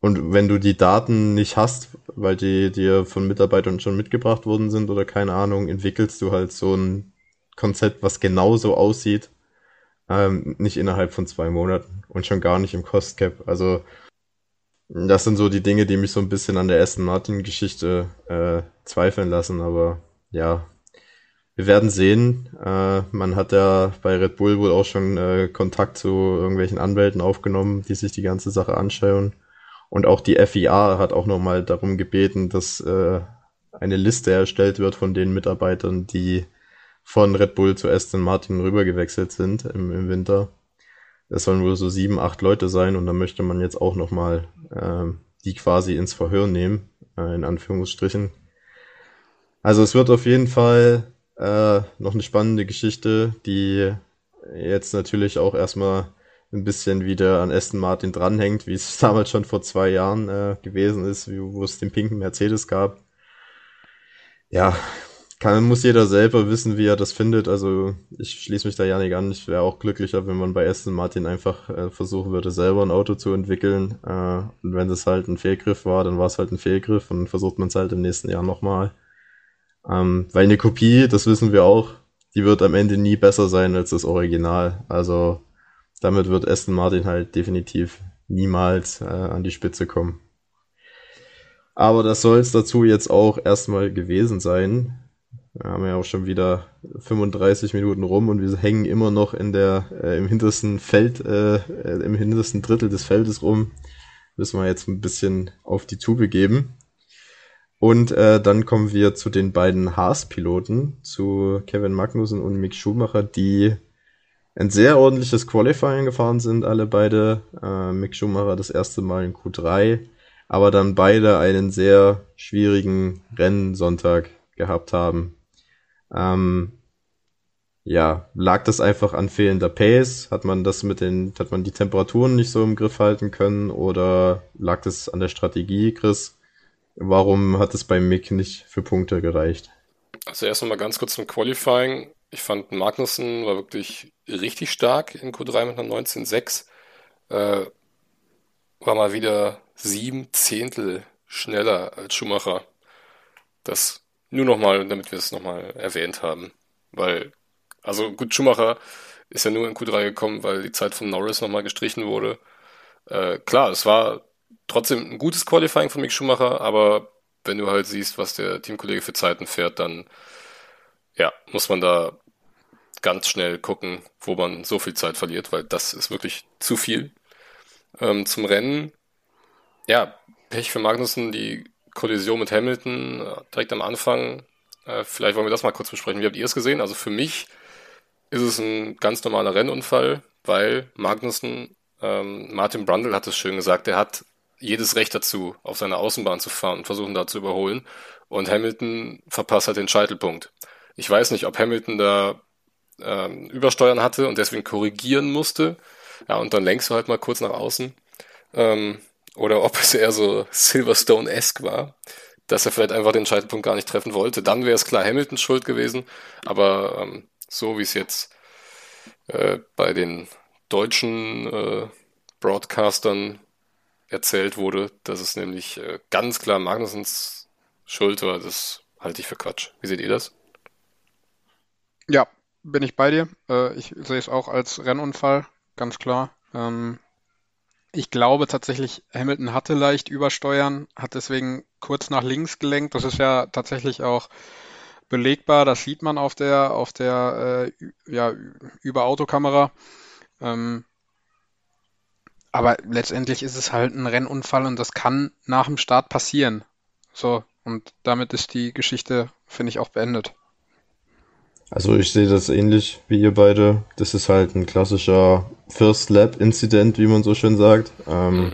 Und wenn du die Daten nicht hast, weil die dir von Mitarbeitern schon mitgebracht worden sind oder keine Ahnung, entwickelst du halt so ein Konzept, was genauso aussieht, ähm, nicht innerhalb von zwei Monaten und schon gar nicht im Cost Cap. Also das sind so die Dinge, die mich so ein bisschen an der Aston Martin Geschichte äh, zweifeln lassen. Aber ja, wir werden sehen. Äh, man hat ja bei Red Bull wohl auch schon äh, Kontakt zu irgendwelchen Anwälten aufgenommen, die sich die ganze Sache anschauen. Und auch die FIA hat auch nochmal darum gebeten, dass äh, eine Liste erstellt wird von den Mitarbeitern, die von Red Bull zu Aston Martin rübergewechselt sind im, im Winter. Das sollen wohl so sieben, acht Leute sein und da möchte man jetzt auch nochmal äh, die quasi ins Verhör nehmen, äh, in Anführungsstrichen. Also es wird auf jeden Fall äh, noch eine spannende Geschichte, die jetzt natürlich auch erstmal ein bisschen wieder an Aston Martin dranhängt, wie es damals schon vor zwei Jahren äh, gewesen ist, wo es den pinken Mercedes gab. Ja, kann, muss jeder selber wissen, wie er das findet. Also ich schließe mich da ja nicht an. Ich wäre auch glücklicher, wenn man bei Aston Martin einfach äh, versuchen würde, selber ein Auto zu entwickeln. Äh, und wenn es halt ein Fehlgriff war, dann war es halt ein Fehlgriff und versucht man es halt im nächsten Jahr nochmal. Ähm, weil eine Kopie, das wissen wir auch, die wird am Ende nie besser sein als das Original. Also damit wird Aston Martin halt definitiv niemals äh, an die Spitze kommen. Aber das soll es dazu jetzt auch erstmal gewesen sein. Wir haben ja auch schon wieder 35 Minuten rum und wir hängen immer noch in der äh, im hintersten Feld, äh, äh, im hintersten Drittel des Feldes rum. Müssen wir jetzt ein bisschen auf die Tube geben. Und äh, dann kommen wir zu den beiden Haas-Piloten, zu Kevin Magnussen und Mick Schumacher, die ein sehr ordentliches Qualifying gefahren sind, alle beide. Äh, Mick Schumacher das erste Mal in Q3, aber dann beide einen sehr schwierigen Rennsonntag gehabt haben. Ähm, ja, lag das einfach an fehlender Pace? Hat man das mit den, hat man die Temperaturen nicht so im Griff halten können oder lag das an der Strategie, Chris? Warum hat es beim Mick nicht für Punkte gereicht? Also erst einmal ganz kurz zum Qualifying. Ich fand Magnussen war wirklich richtig stark in Q3 mit einer 19.6. Äh, war mal wieder sieben Zehntel schneller als Schumacher. Das nur nochmal, damit wir es nochmal erwähnt haben. Weil, also gut, Schumacher ist ja nur in Q3 gekommen, weil die Zeit von Norris nochmal gestrichen wurde. Äh, klar, es war trotzdem ein gutes Qualifying von Mick Schumacher, aber wenn du halt siehst, was der Teamkollege für Zeiten fährt, dann ja, muss man da ganz schnell gucken, wo man so viel Zeit verliert, weil das ist wirklich zu viel. Ähm, zum Rennen, ja, Pech für Magnussen, die Kollision mit Hamilton äh, direkt am Anfang. Äh, vielleicht wollen wir das mal kurz besprechen. Wie habt ihr es gesehen? Also für mich ist es ein ganz normaler Rennunfall, weil Magnussen, ähm, Martin Brundle hat es schön gesagt, er hat jedes Recht dazu, auf seine Außenbahn zu fahren und versuchen da zu überholen. Und Hamilton verpasst halt den Scheitelpunkt. Ich weiß nicht, ob Hamilton da ähm, Übersteuern hatte und deswegen korrigieren musste. Ja, und dann lenkst du halt mal kurz nach außen. Ähm, oder ob es eher so Silverstone-esque war, dass er vielleicht einfach den Scheitelpunkt gar nicht treffen wollte. Dann wäre es klar Hamilton schuld gewesen. Aber ähm, so wie es jetzt äh, bei den deutschen äh, Broadcastern erzählt wurde, dass es nämlich äh, ganz klar Magnusens Schuld war, das halte ich für Quatsch. Wie seht ihr das? Ja, bin ich bei dir. Äh, ich sehe es auch als Rennunfall, ganz klar. Ähm, ich glaube tatsächlich, Hamilton hatte leicht übersteuern, hat deswegen kurz nach links gelenkt. Das ist ja tatsächlich auch belegbar. Das sieht man auf der, auf der äh, ja, über Autokamera. Ähm, aber letztendlich ist es halt ein Rennunfall und das kann nach dem Start passieren. So, und damit ist die Geschichte, finde ich, auch beendet. Also ich sehe das ähnlich wie ihr beide. Das ist halt ein klassischer First Lap Incident, wie man so schön sagt. Ähm, mhm.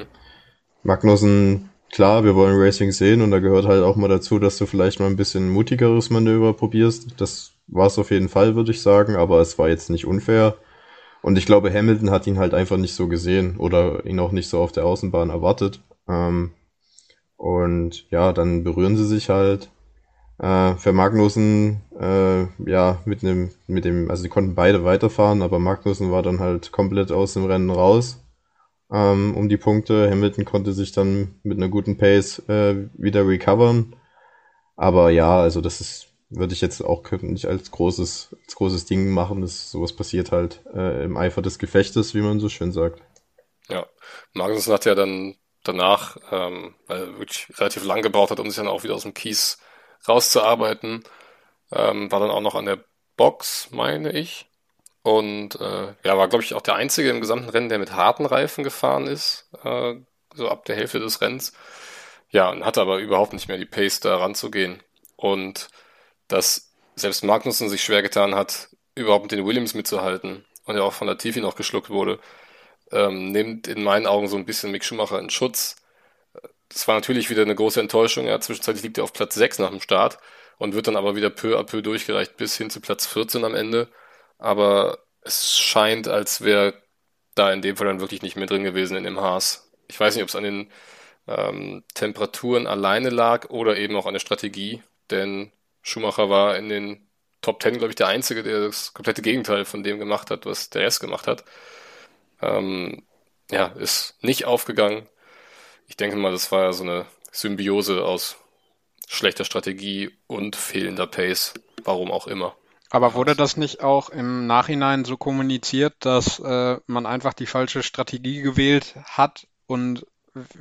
Magnussen, klar, wir wollen Racing sehen und da gehört halt auch mal dazu, dass du vielleicht mal ein bisschen mutigeres Manöver probierst. Das war es auf jeden Fall, würde ich sagen, aber es war jetzt nicht unfair. Und ich glaube, Hamilton hat ihn halt einfach nicht so gesehen oder ihn auch nicht so auf der Außenbahn erwartet. Ähm, und ja, dann berühren sie sich halt. Äh, für Magnussen, äh, ja, mit dem, mit dem, also sie konnten beide weiterfahren, aber Magnussen war dann halt komplett aus dem Rennen raus ähm, um die Punkte. Hamilton konnte sich dann mit einer guten Pace äh, wieder recovern. Aber ja, also das ist würde ich jetzt auch nicht als großes, als großes Ding machen. dass sowas passiert halt äh, im Eifer des Gefechtes, wie man so schön sagt. Ja, Magnussen hat ja dann danach, ähm, weil er wirklich relativ lang gebraucht hat, um sich dann auch wieder aus dem Kies rauszuarbeiten, ähm, war dann auch noch an der Box, meine ich. Und äh, ja, war, glaube ich, auch der einzige im gesamten Rennen, der mit harten Reifen gefahren ist, äh, so ab der Hälfte des Rennens. Ja, und hatte aber überhaupt nicht mehr die Pace, da ranzugehen. Und dass selbst Magnussen sich schwer getan hat, überhaupt mit den Williams mitzuhalten und ja auch von der Latifi noch geschluckt wurde, ähm, nimmt in meinen Augen so ein bisschen Mick Schumacher in Schutz. Das war natürlich wieder eine große Enttäuschung. Ja, zwischenzeitlich liegt er auf Platz 6 nach dem Start und wird dann aber wieder peu à peu durchgereicht bis hin zu Platz 14 am Ende. Aber es scheint, als wäre da in dem Fall dann wirklich nicht mehr drin gewesen in dem Haas. Ich weiß nicht, ob es an den ähm, Temperaturen alleine lag oder eben auch an der Strategie, denn Schumacher war in den Top 10, glaube ich, der Einzige, der das komplette Gegenteil von dem gemacht hat, was der Rest gemacht hat. Ähm, ja, ist nicht aufgegangen. Ich denke mal, das war ja so eine Symbiose aus schlechter Strategie und fehlender Pace, warum auch immer. Aber wurde das nicht auch im Nachhinein so kommuniziert, dass äh, man einfach die falsche Strategie gewählt hat und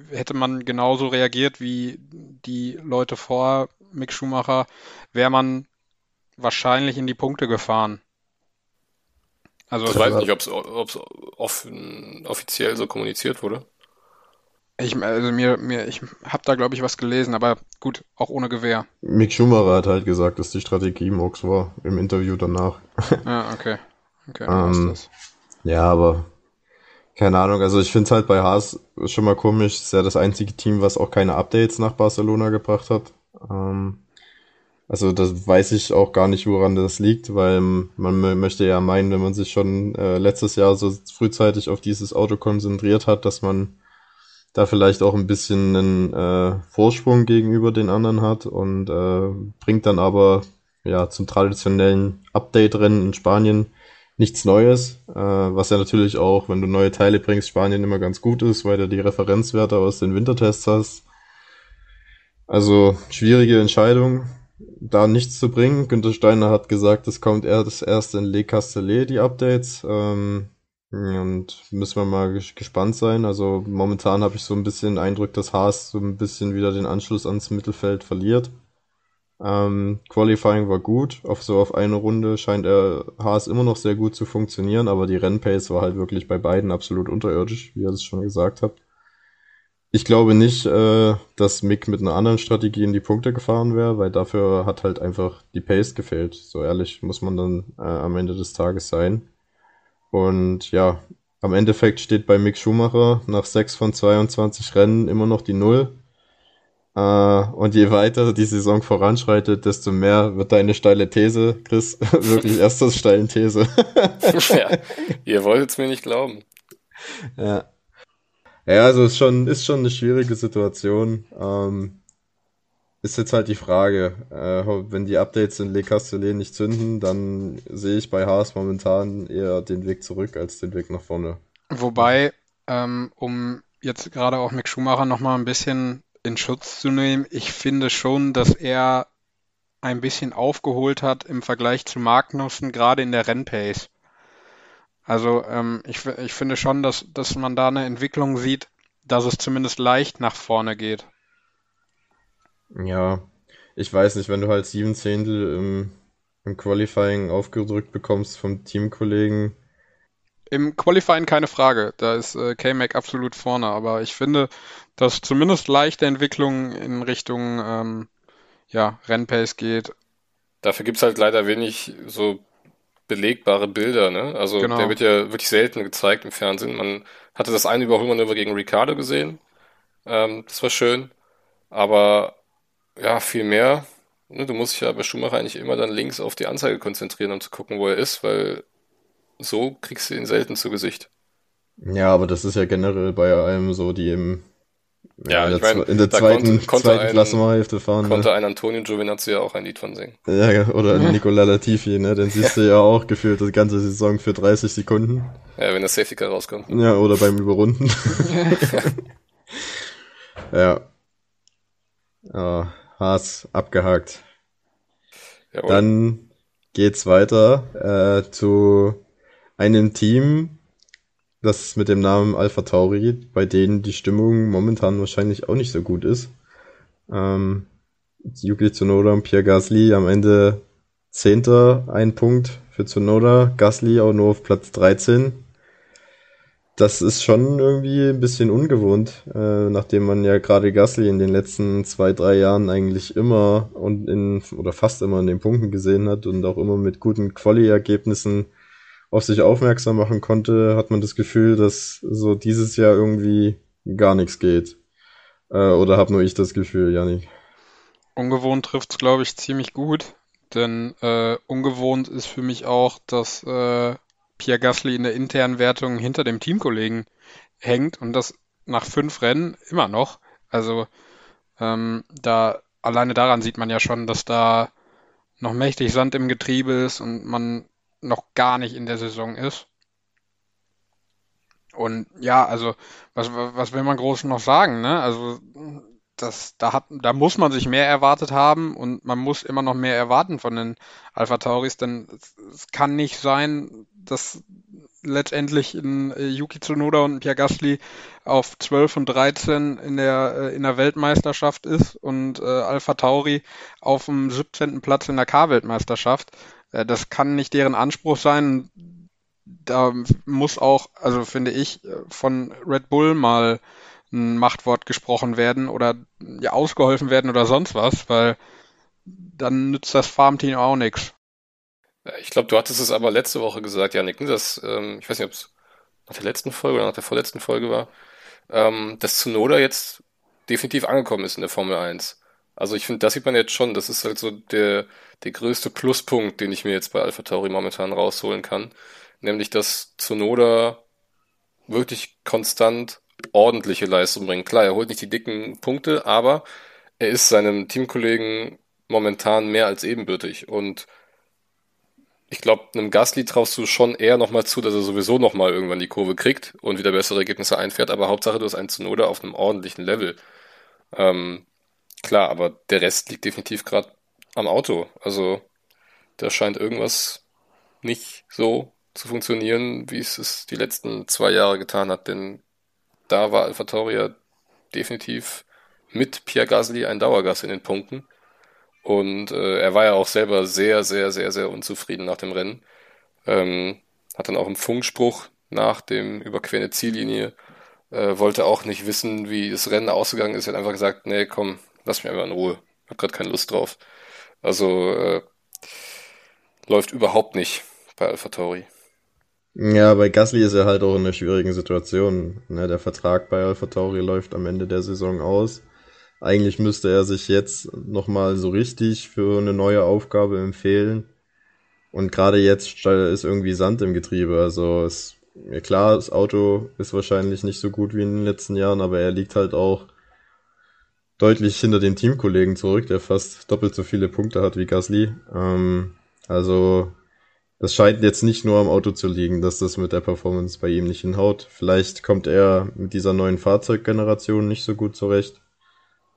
hätte man genauso reagiert wie die Leute vor Mick Schumacher, wäre man wahrscheinlich in die Punkte gefahren. Also, ich weiß nicht, ob es off offiziell so kommuniziert wurde. Ich, also mir, mir, ich habe da, glaube ich, was gelesen, aber gut, auch ohne Gewehr. Mick Schumacher hat halt gesagt, dass die Strategie Mox war im Interview danach. Ah, okay. Okay, ähm, das. Ja, aber keine Ahnung, also ich finde es halt bei Haas schon mal komisch. Es ist ja das einzige Team, was auch keine Updates nach Barcelona gebracht hat. Ähm, also das weiß ich auch gar nicht, woran das liegt, weil man möchte ja meinen, wenn man sich schon äh, letztes Jahr so frühzeitig auf dieses Auto konzentriert hat, dass man da vielleicht auch ein bisschen einen äh, Vorsprung gegenüber den anderen hat und äh, bringt dann aber ja zum traditionellen Update-Rennen in Spanien nichts Neues, äh, was ja natürlich auch, wenn du neue Teile bringst, Spanien immer ganz gut ist, weil du die Referenzwerte aus den Wintertests hast. Also schwierige Entscheidung, da nichts zu bringen. Günter Steiner hat gesagt, es kommt erst, erst in Le Castellet, die Updates. Ähm, und müssen wir mal gespannt sein. Also momentan habe ich so ein bisschen den Eindruck, dass Haas so ein bisschen wieder den Anschluss ans Mittelfeld verliert. Ähm, Qualifying war gut, auf so auf eine Runde scheint er Haas immer noch sehr gut zu funktionieren, aber die Rennpace war halt wirklich bei beiden absolut unterirdisch, wie ihr es schon gesagt habt. Ich glaube nicht, äh, dass Mick mit einer anderen Strategie in die Punkte gefahren wäre, weil dafür hat halt einfach die Pace gefehlt. So ehrlich muss man dann äh, am Ende des Tages sein. Und ja, am Endeffekt steht bei Mick Schumacher nach 6 von 22 Rennen immer noch die Null. Äh, und je weiter die Saison voranschreitet, desto mehr wird deine steile These, Chris, wirklich erst zur steilen These. ja, ihr wolltet es mir nicht glauben. Ja. Ja, also ist schon, ist schon eine schwierige Situation. Ähm, ist jetzt halt die Frage, äh, wenn die Updates in Le Castellet nicht zünden, dann sehe ich bei Haas momentan eher den Weg zurück als den Weg nach vorne. Wobei, ähm, um jetzt gerade auch Mick Schumacher nochmal ein bisschen in Schutz zu nehmen, ich finde schon, dass er ein bisschen aufgeholt hat im Vergleich zu Magnussen, gerade in der Rennpace. Also ähm, ich, ich finde schon, dass, dass man da eine Entwicklung sieht, dass es zumindest leicht nach vorne geht. Ja, ich weiß nicht, wenn du halt sieben Zehntel im, im Qualifying aufgedrückt bekommst vom Teamkollegen. Im Qualifying keine Frage, da ist äh, K-Mac absolut vorne, aber ich finde, dass zumindest leichte Entwicklung in Richtung ähm, ja, Rennpace geht. Dafür gibt es halt leider wenig so belegbare Bilder, ne? Also genau. der wird ja wirklich selten gezeigt im Fernsehen. Man hatte das eine Überholmanöver gegen Ricardo gesehen. Ähm, das war schön. Aber ja, viel mehr. Ne, du musst dich ja bei Schumacher eigentlich immer dann links auf die Anzeige konzentrieren, um zu gucken, wo er ist, weil so kriegst du ihn selten zu Gesicht. Ja, aber das ist ja generell bei allem so, die im ja, in, ich mein, in der zweiten, konnte, konnte zweiten ein, Klassenhälfte fahren. Konnte ne? ein Antonio Giovinazzi ja auch ein Lied von singen. Ja, oder Nicola Latifi, ne? Den siehst du ja auch gefühlt die ganze Saison für 30 Sekunden. Ja, wenn das Safety Car rauskommt. Ja, oder beim Überrunden. ja. Ja, Haas abgehakt. Jawohl. Dann geht's weiter äh, zu einem Team, das mit dem Namen Alpha Tauri, bei denen die Stimmung momentan wahrscheinlich auch nicht so gut ist. Ähm, Yuki Tsunoda und Pierre Gasly am Ende Zehnter, ein Punkt für Tsunoda, Gasly auch nur auf Platz 13 das ist schon irgendwie ein bisschen ungewohnt, äh, nachdem man ja gerade Gasly in den letzten zwei, drei Jahren eigentlich immer und in oder fast immer in den Punkten gesehen hat und auch immer mit guten Quali-Ergebnissen auf sich aufmerksam machen konnte, hat man das Gefühl, dass so dieses Jahr irgendwie gar nichts geht. Äh, oder habe nur ich das Gefühl, Janik? ungewohnt trifft es, glaube ich, ziemlich gut. Denn äh, ungewohnt ist für mich auch, dass äh, Pierre Gasly in der internen Wertung hinter dem Teamkollegen hängt und das nach fünf Rennen immer noch. Also ähm, da alleine daran sieht man ja schon, dass da noch mächtig Sand im Getriebe ist und man noch gar nicht in der Saison ist. Und ja, also was, was will man groß noch sagen, ne? Also das, da hat, da muss man sich mehr erwartet haben und man muss immer noch mehr erwarten von den Alpha Tauris, denn es, es kann nicht sein, dass letztendlich in äh, Yuki Tsunoda und Pierre Gasly auf 12 und 13 in der, äh, in der Weltmeisterschaft ist und äh, Alpha Tauri auf dem 17. Platz in der K-Weltmeisterschaft. Äh, das kann nicht deren Anspruch sein. Da muss auch, also finde ich, von Red Bull mal ein Machtwort gesprochen werden oder ja, ausgeholfen werden oder sonst was, weil dann nützt das Farmteam auch nichts. Ich glaube, du hattest es aber letzte Woche gesagt, Janik, ne, dass, ähm, ich weiß nicht, ob es nach der letzten Folge oder nach der vorletzten Folge war, ähm, dass Tsunoda jetzt definitiv angekommen ist in der Formel 1. Also ich finde, das sieht man jetzt schon, das ist halt so der, der größte Pluspunkt, den ich mir jetzt bei Alpha Tauri momentan rausholen kann. Nämlich, dass Tsunoda wirklich konstant ordentliche Leistung bringt. Klar, er holt nicht die dicken Punkte, aber er ist seinem Teamkollegen momentan mehr als ebenbürtig. Und ich glaube, einem Gasly traust du schon eher nochmal zu, dass er sowieso nochmal irgendwann die Kurve kriegt und wieder bessere Ergebnisse einfährt, aber Hauptsache du hast einen Zunoda auf einem ordentlichen Level. Ähm, klar, aber der Rest liegt definitiv gerade am Auto. Also da scheint irgendwas nicht so zu funktionieren, wie es es die letzten zwei Jahre getan hat, denn da war AlphaTauri definitiv mit Pierre Gasly ein Dauergast in den Punkten. Und äh, er war ja auch selber sehr, sehr, sehr, sehr unzufrieden nach dem Rennen. Ähm, hat dann auch im Funkspruch nach dem Überqueren der Ziellinie, äh, wollte auch nicht wissen, wie das Rennen ausgegangen ist. Er hat einfach gesagt, nee, komm, lass mich einfach in Ruhe. Hab gerade keine Lust drauf. Also äh, läuft überhaupt nicht bei AlphaTauri. Ja, bei Gasly ist er halt auch in einer schwierigen Situation. Ne, der Vertrag bei AlphaTauri läuft am Ende der Saison aus. Eigentlich müsste er sich jetzt nochmal so richtig für eine neue Aufgabe empfehlen. Und gerade jetzt ist irgendwie Sand im Getriebe. Also es, ja klar, das Auto ist wahrscheinlich nicht so gut wie in den letzten Jahren, aber er liegt halt auch deutlich hinter dem Teamkollegen zurück, der fast doppelt so viele Punkte hat wie Gasly. Ähm, also das scheint jetzt nicht nur am Auto zu liegen, dass das mit der Performance bei ihm nicht hinhaut. Vielleicht kommt er mit dieser neuen Fahrzeuggeneration nicht so gut zurecht.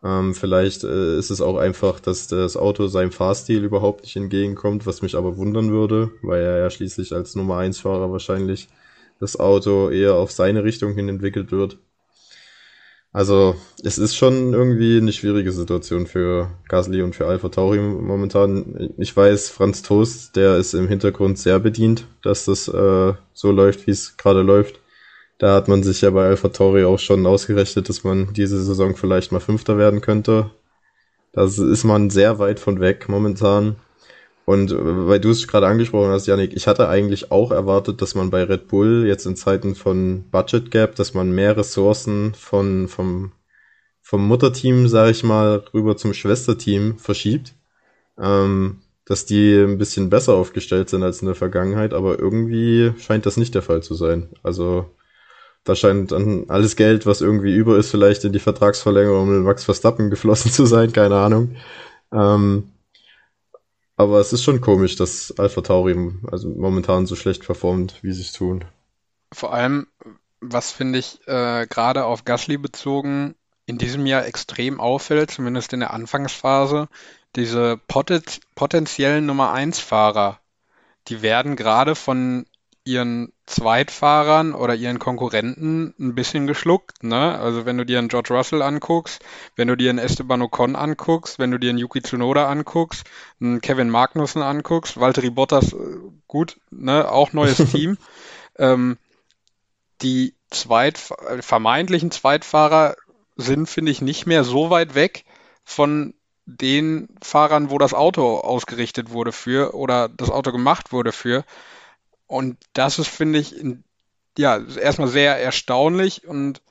Ähm, vielleicht äh, ist es auch einfach, dass das Auto seinem Fahrstil überhaupt nicht entgegenkommt, was mich aber wundern würde, weil er ja schließlich als Nummer 1 Fahrer wahrscheinlich das Auto eher auf seine Richtung hin entwickelt wird. Also es ist schon irgendwie eine schwierige Situation für Gasly und für Alpha Tauri momentan. Ich weiß, Franz Toast, der ist im Hintergrund sehr bedient, dass das äh, so läuft, wie es gerade läuft. Da hat man sich ja bei Alpha Tauri auch schon ausgerechnet, dass man diese Saison vielleicht mal Fünfter werden könnte. Da ist man sehr weit von weg momentan. Und äh, weil du es gerade angesprochen hast, Janik, ich hatte eigentlich auch erwartet, dass man bei Red Bull jetzt in Zeiten von Budget Gap, dass man mehr Ressourcen von, vom, vom Mutterteam, sage ich mal, rüber zum Schwesterteam verschiebt. Ähm, dass die ein bisschen besser aufgestellt sind als in der Vergangenheit, aber irgendwie scheint das nicht der Fall zu sein. Also da scheint dann alles Geld, was irgendwie über ist, vielleicht in die Vertragsverlängerung mit Max Verstappen geflossen zu sein, keine Ahnung. Ähm, aber es ist schon komisch, dass Alpha Tauri also momentan so schlecht performt, wie sie es tun. Vor allem, was finde ich äh, gerade auf Gasly bezogen in diesem Jahr extrem auffällt, zumindest in der Anfangsphase, diese poten potenziellen Nummer 1 Fahrer, die werden gerade von ihren Zweitfahrern oder ihren Konkurrenten ein bisschen geschluckt. Ne? Also wenn du dir einen George Russell anguckst, wenn du dir einen Esteban Ocon anguckst, wenn du dir einen Yuki Tsunoda anguckst, einen Kevin Magnussen anguckst, Valtteri Bottas, äh, gut, ne? auch neues Team. Ähm, die Zweit vermeintlichen Zweitfahrer sind, finde ich, nicht mehr so weit weg von den Fahrern, wo das Auto ausgerichtet wurde für oder das Auto gemacht wurde für. Und das ist, finde ich, ja, erstmal sehr erstaunlich und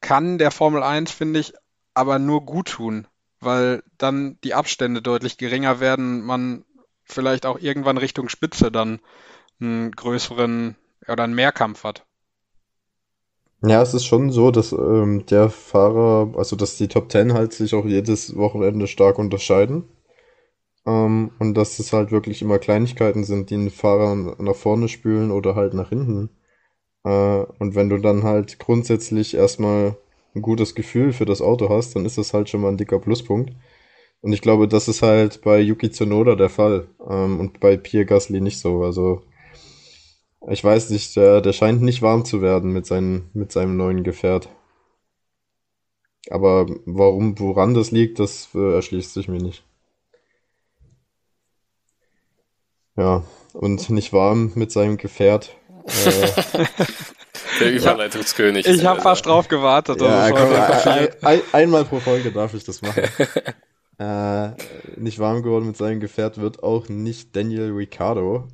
kann der Formel 1, finde ich, aber nur gut tun, weil dann die Abstände deutlich geringer werden, man vielleicht auch irgendwann Richtung Spitze dann einen größeren oder einen Mehrkampf hat. Ja, es ist schon so, dass ähm, der Fahrer, also dass die Top Ten halt sich auch jedes Wochenende stark unterscheiden. Ähm, und dass es halt wirklich immer Kleinigkeiten sind, die einen Fahrer nach vorne spülen oder halt nach hinten. Äh, und wenn du dann halt grundsätzlich erstmal ein gutes Gefühl für das Auto hast, dann ist das halt schon mal ein dicker Pluspunkt. Und ich glaube, das ist halt bei Yuki Tsunoda der Fall ähm, und bei Pierre Gasly nicht so. Also ich weiß nicht, der, der scheint nicht warm zu werden mit, seinen, mit seinem neuen Gefährt. Aber warum, woran das liegt, das äh, erschließt sich mir nicht. Ja, und nicht warm mit seinem Gefährt. Äh, der Überleitungskönig. Ich habe fast drauf gewartet. Ja, komm, ein, ein, einmal pro Folge darf ich das machen. äh, nicht warm geworden mit seinem Gefährt wird auch nicht Daniel Ricciardo.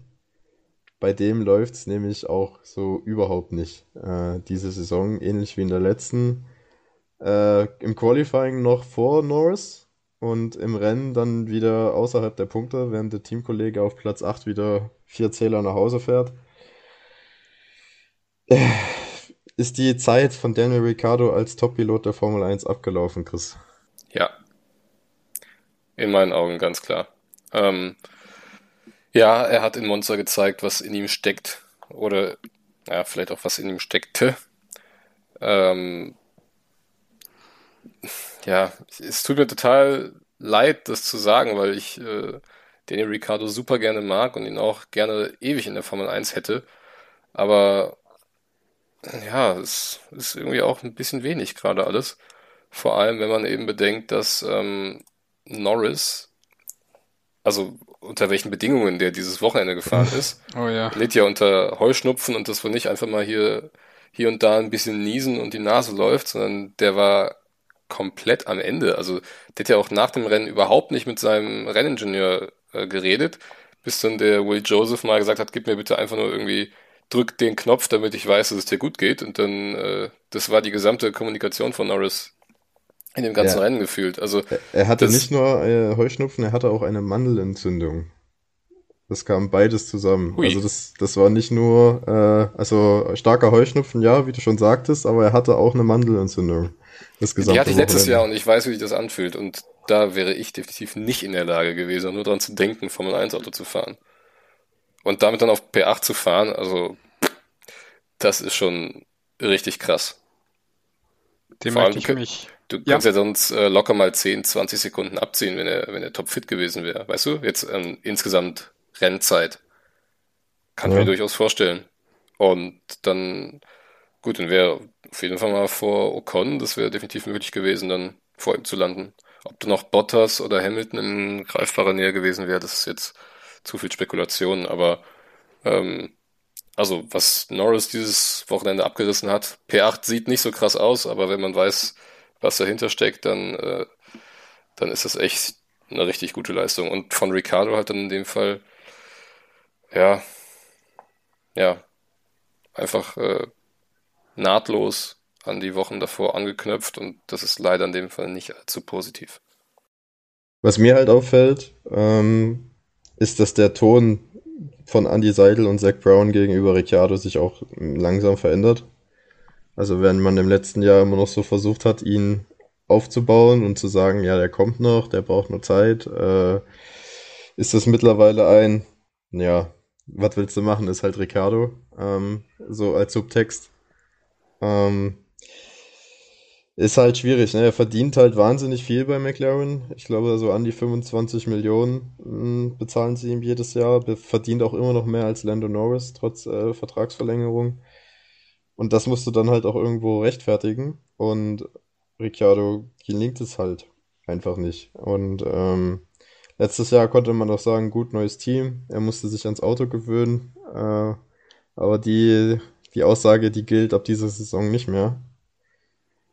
Bei dem läuft es nämlich auch so überhaupt nicht äh, diese Saison, ähnlich wie in der letzten. Äh, Im Qualifying noch vor Norris und im Rennen dann wieder außerhalb der Punkte, während der Teamkollege auf Platz 8 wieder vier Zähler nach Hause fährt. Äh, ist die Zeit von Daniel Ricciardo als Top-Pilot der Formel 1 abgelaufen, Chris? Ja. In meinen Augen ganz klar. Ähm, ja, er hat in Monster gezeigt, was in ihm steckt. Oder ja, vielleicht auch was in ihm steckte. Ähm, ja, es tut mir total leid, das zu sagen, weil ich äh, Daniel Ricciardo super gerne mag und ihn auch gerne ewig in der Formel 1 hätte. Aber ja, es ist irgendwie auch ein bisschen wenig gerade alles. Vor allem, wenn man eben bedenkt, dass ähm, Norris, also unter welchen Bedingungen der dieses Wochenende gefahren ist. Oh ja. Litt ja unter Heuschnupfen und das war nicht einfach mal hier, hier und da ein bisschen niesen und die Nase läuft, sondern der war komplett am Ende. Also der hat ja auch nach dem Rennen überhaupt nicht mit seinem Renningenieur äh, geredet, bis dann der Will Joseph mal gesagt hat, gib mir bitte einfach nur irgendwie, drück den Knopf, damit ich weiß, dass es dir gut geht. Und dann, äh, das war die gesamte Kommunikation von Norris in dem ganzen ja. Rennen gefühlt. Also er hatte das, nicht nur äh, Heuschnupfen, er hatte auch eine Mandelentzündung. Das kam beides zusammen. Hui. Also das, das war nicht nur, äh, also starker Heuschnupfen, ja, wie du schon sagtest, aber er hatte auch eine Mandelentzündung. Das gesamte die hatte ich letztes Jahr und ich weiß, wie sich das anfühlt. Und da wäre ich definitiv nicht in der Lage gewesen, nur daran zu denken, Formel 1 Auto zu fahren. Und damit dann auf P8 zu fahren, also das ist schon richtig krass. Dem möchte ich mich Du ja. kannst ja sonst äh, locker mal 10, 20 Sekunden abziehen, wenn er, wenn er topfit gewesen wäre. Weißt du? Jetzt ähm, insgesamt Rennzeit. Kann ja. ich mir durchaus vorstellen. Und dann, gut, dann wäre auf jeden Fall mal vor Ocon, das wäre definitiv möglich gewesen, dann vor ihm zu landen. Ob du noch Bottas oder Hamilton in greifbarer Nähe gewesen wäre, das ist jetzt zu viel Spekulation, aber ähm, also was Norris dieses Wochenende abgerissen hat, P8 sieht nicht so krass aus, aber wenn man weiß, was dahinter steckt, dann, äh, dann ist das echt eine richtig gute Leistung. Und von Ricardo halt dann in dem Fall, ja, ja, einfach äh, nahtlos an die Wochen davor angeknöpft und das ist leider in dem Fall nicht allzu positiv. Was mir halt auffällt, ähm, ist, dass der Ton von Andy Seidel und Zach Brown gegenüber Ricciardo sich auch langsam verändert. Also wenn man im letzten Jahr immer noch so versucht hat, ihn aufzubauen und zu sagen, ja, der kommt noch, der braucht nur Zeit, äh, ist das mittlerweile ein, ja, was willst du machen, ist halt Ricardo, ähm, so als Subtext. Ähm, ist halt schwierig, ne? Er verdient halt wahnsinnig viel bei McLaren. Ich glaube, so an die 25 Millionen mh, hm, bezahlen sie ihm jedes Jahr. Verdient auch immer noch mehr als Lando Norris, trotz äh, Vertragsverlängerung. Und das musst du dann halt auch irgendwo rechtfertigen. Und Ricciardo gelingt es halt einfach nicht. Und ähm, letztes Jahr konnte man doch sagen, gut, neues Team. Er musste sich ans Auto gewöhnen. Äh, aber die, die Aussage, die gilt ab dieser Saison nicht mehr.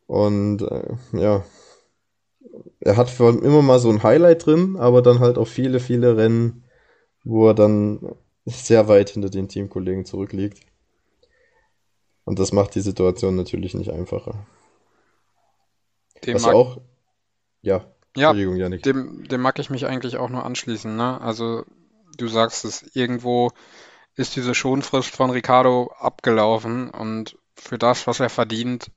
Und äh, ja, er hat immer mal so ein Highlight drin, aber dann halt auch viele, viele Rennen, wo er dann sehr weit hinter den Teamkollegen zurückliegt. Und das macht die Situation natürlich nicht einfacher. Den Was mag, auch. Ja. Ja, dem, dem mag ich mich eigentlich auch nur anschließen. Ne? Also du sagst es, irgendwo ist diese Schonfrist von Ricardo abgelaufen und für das, was er verdient,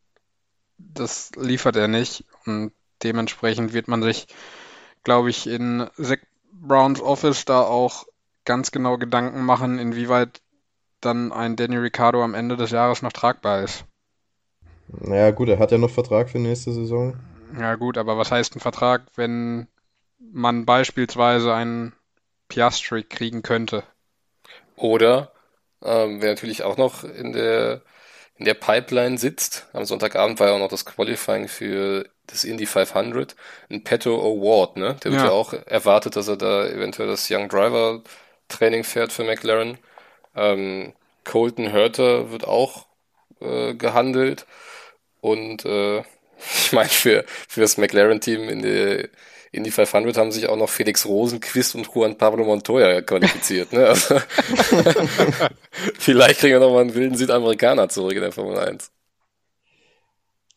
das liefert er nicht. Und dementsprechend wird man sich, glaube ich, in Zach Browns Office da auch ganz genau Gedanken machen, inwieweit dann ein Danny Ricardo am Ende des Jahres noch tragbar ist. Naja, gut, er hat ja noch Vertrag für nächste Saison. Ja, gut, aber was heißt ein Vertrag, wenn man beispielsweise einen Piastri kriegen könnte? Oder ähm, wer natürlich auch noch in der in der Pipeline sitzt. Am Sonntagabend war ja auch noch das Qualifying für das Indy 500. Ein Petto Award, ne? Der wird ja. ja auch erwartet, dass er da eventuell das Young Driver Training fährt für McLaren. Ähm, Colton Hurter wird auch äh, gehandelt. Und äh, ich meine, für, für das McLaren-Team in der in die 500 haben sich auch noch Felix Rosenquist und Juan Pablo Montoya qualifiziert. Ne? Also vielleicht kriegen wir noch mal einen wilden Südamerikaner zurück in der Formel 1.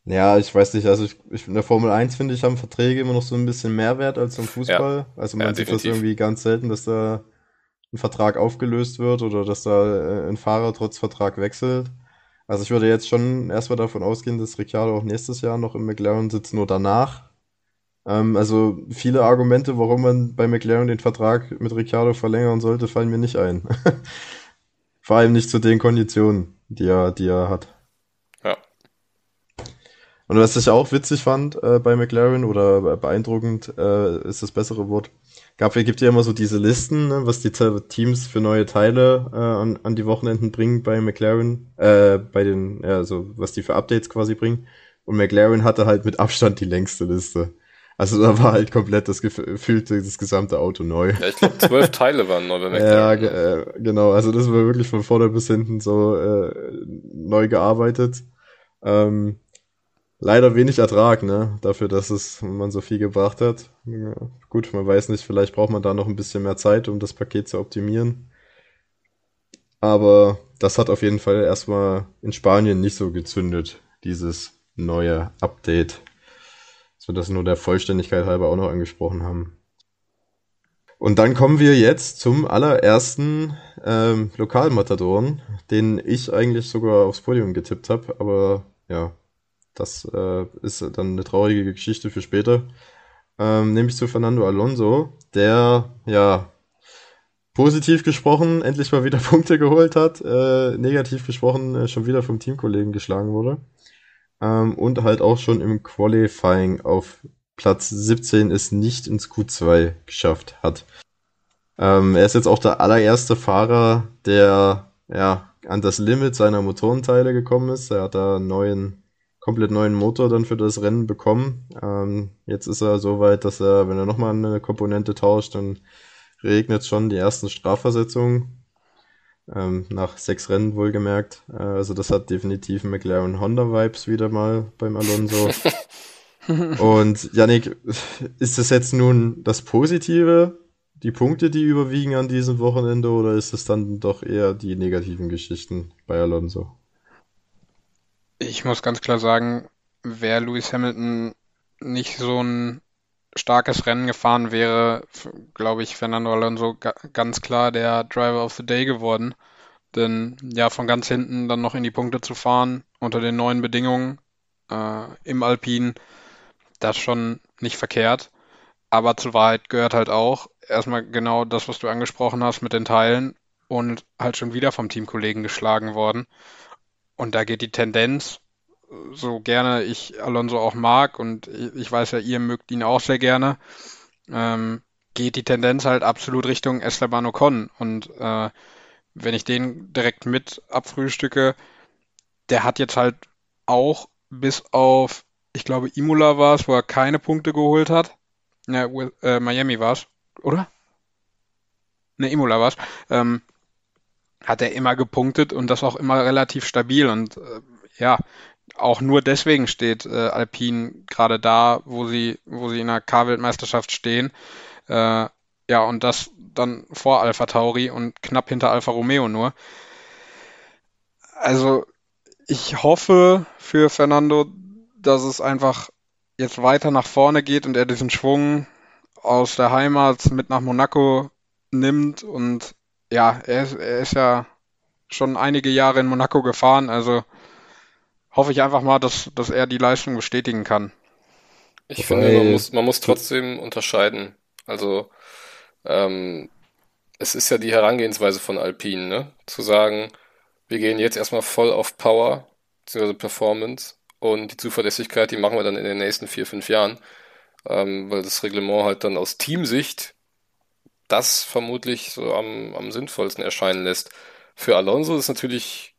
Ja, ich weiß nicht, also ich, ich, in der Formel 1 finde ich, haben Verträge immer noch so ein bisschen Mehrwert als im Fußball. Ja. Also man ja, sieht definitiv. das irgendwie ganz selten, dass da ein Vertrag aufgelöst wird oder dass da äh, ein Fahrer trotz Vertrag wechselt. Also ich würde jetzt schon erstmal davon ausgehen, dass Ricciardo auch nächstes Jahr noch im McLaren sitzt, nur danach. Ähm, also viele Argumente, warum man bei McLaren den Vertrag mit Ricciardo verlängern sollte, fallen mir nicht ein. Vor allem nicht zu den Konditionen, die er, die er hat. Ja. Und was ich auch witzig fand äh, bei McLaren oder beeindruckend äh, ist das bessere Wort. Gab, gibt ja immer so diese Listen, ne, was die Teams für neue Teile äh, an, an die Wochenenden bringen bei McLaren, äh, bei den, ja, also was die für Updates quasi bringen. Und McLaren hatte halt mit Abstand die längste Liste. Also da war halt komplett das gefühlte das gesamte Auto neu. Ja, ich glaube zwölf Teile waren neu bei. Ja, äh, genau. Also das war wirklich von vorne bis hinten so äh, neu gearbeitet. Ähm, leider wenig Ertrag, ne? Dafür, dass es man so viel gebracht hat. Ja, gut, man weiß nicht, vielleicht braucht man da noch ein bisschen mehr Zeit, um das Paket zu optimieren. Aber das hat auf jeden Fall erstmal in Spanien nicht so gezündet, dieses neue Update so das nur der Vollständigkeit halber auch noch angesprochen haben. Und dann kommen wir jetzt zum allerersten ähm, Lokalmatadoren, den ich eigentlich sogar aufs Podium getippt habe, aber ja, das äh, ist dann eine traurige Geschichte für später. Ähm, nämlich zu Fernando Alonso, der ja positiv gesprochen endlich mal wieder Punkte geholt hat, äh, negativ gesprochen äh, schon wieder vom Teamkollegen geschlagen wurde ähm, und halt auch schon im Qualifying auf Platz 17 es nicht ins Q2 geschafft hat. Ähm, er ist jetzt auch der allererste Fahrer, der ja an das Limit seiner Motorenteile gekommen ist. Er hat da einen neuen, komplett neuen Motor dann für das Rennen bekommen. Ähm, jetzt ist er so weit, dass er, wenn er nochmal eine Komponente tauscht, dann regnet schon die ersten Strafversetzungen. Ähm, nach sechs Rennen wohlgemerkt. Äh, also das hat definitiv McLaren Honda Vibes wieder mal beim Alonso. Und Yannick, ist das jetzt nun das Positive, die Punkte, die überwiegen an diesem Wochenende, oder ist es dann doch eher die negativen Geschichten bei Alonso? Ich muss ganz klar sagen, wäre Lewis Hamilton nicht so ein starkes Rennen gefahren wäre, glaube ich, Fernando Alonso ganz klar der Driver of the Day geworden. Denn ja, von ganz hinten dann noch in die Punkte zu fahren, unter den neuen Bedingungen äh, im Alpin, das schon nicht verkehrt. Aber zur Wahrheit gehört halt auch erstmal genau das, was du angesprochen hast mit den Teilen und halt schon wieder vom Teamkollegen geschlagen worden. Und da geht die Tendenz so gerne ich Alonso auch mag und ich weiß ja, ihr mögt ihn auch sehr gerne, ähm, geht die Tendenz halt absolut Richtung Esteban Ocon. Und äh, wenn ich den direkt mit abfrühstücke, der hat jetzt halt auch bis auf, ich glaube, Imola war es, wo er keine Punkte geholt hat. Ja, äh, Miami war es, oder? Ne, Imola war es. Ähm, hat er immer gepunktet und das auch immer relativ stabil. Und äh, ja, auch nur deswegen steht äh, Alpine gerade da, wo sie, wo sie in der K-Weltmeisterschaft stehen. Äh, ja, und das dann vor Alpha Tauri und knapp hinter Alfa Romeo nur. Also ich hoffe für Fernando, dass es einfach jetzt weiter nach vorne geht und er diesen Schwung aus der Heimat mit nach Monaco nimmt und ja, er ist, er ist ja schon einige Jahre in Monaco gefahren, also hoffe ich einfach mal, dass, dass er die Leistung bestätigen kann. Ich Wobei, finde, man muss, man muss trotzdem unterscheiden. Also, ähm, es ist ja die Herangehensweise von Alpine, ne? Zu sagen, wir gehen jetzt erstmal voll auf Power, beziehungsweise Performance und die Zuverlässigkeit, die machen wir dann in den nächsten vier, fünf Jahren, ähm, weil das Reglement halt dann aus Teamsicht das vermutlich so am, am sinnvollsten erscheinen lässt. Für Alonso ist natürlich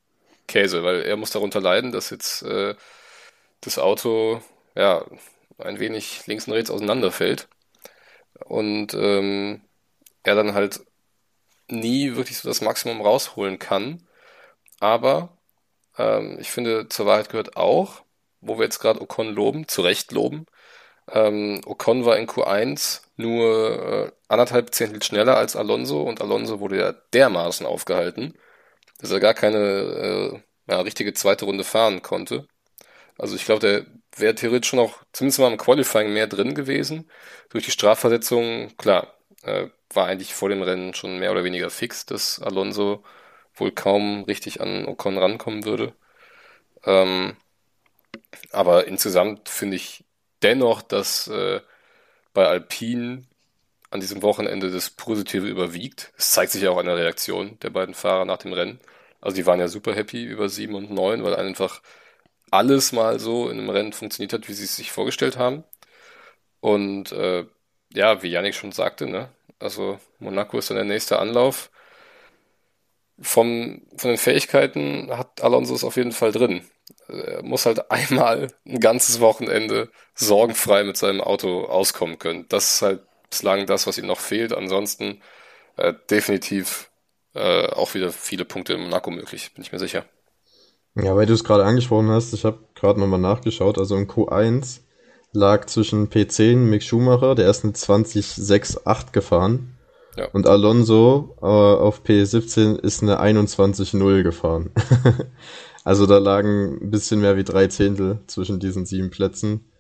Käse, weil er muss darunter leiden, dass jetzt äh, das Auto ja ein wenig links und rechts auseinanderfällt und ähm, er dann halt nie wirklich so das Maximum rausholen kann. Aber ähm, ich finde, zur Wahrheit gehört auch, wo wir jetzt gerade Ocon loben, zu Recht loben. Ähm, Ocon war in Q1 nur äh, anderthalb Zehntel schneller als Alonso und Alonso wurde ja dermaßen aufgehalten, dass er gar keine äh, ja, richtige zweite Runde fahren konnte. Also ich glaube, der wäre theoretisch schon auch zumindest mal im Qualifying mehr drin gewesen. Durch die Strafversetzung, klar, äh, war eigentlich vor dem Rennen schon mehr oder weniger fix, dass Alonso wohl kaum richtig an Ocon rankommen würde. Ähm, aber insgesamt finde ich dennoch, dass äh, bei Alpine an diesem Wochenende das Positive überwiegt. Es zeigt sich auch an der Reaktion der beiden Fahrer nach dem Rennen. Also die waren ja super happy über 7 und 9, weil einfach alles mal so in einem Rennen funktioniert hat, wie sie es sich vorgestellt haben. Und äh, ja, wie Yannick schon sagte, ne? Also Monaco ist dann der nächste Anlauf. Vom, von den Fähigkeiten hat Alonso es auf jeden Fall drin. Er muss halt einmal ein ganzes Wochenende sorgenfrei mit seinem Auto auskommen können. Das ist halt bislang das, was ihm noch fehlt. Ansonsten äh, definitiv äh, auch wieder viele Punkte in Monaco möglich, bin ich mir sicher. Ja, weil du es gerade angesprochen hast, ich habe gerade nochmal nachgeschaut. Also im Q1 lag zwischen P10 Mick Schumacher, der ist eine 20.6.8 gefahren. Ja. Und Alonso äh, auf P17 ist eine 21.0 gefahren. also da lagen ein bisschen mehr wie drei Zehntel zwischen diesen sieben Plätzen.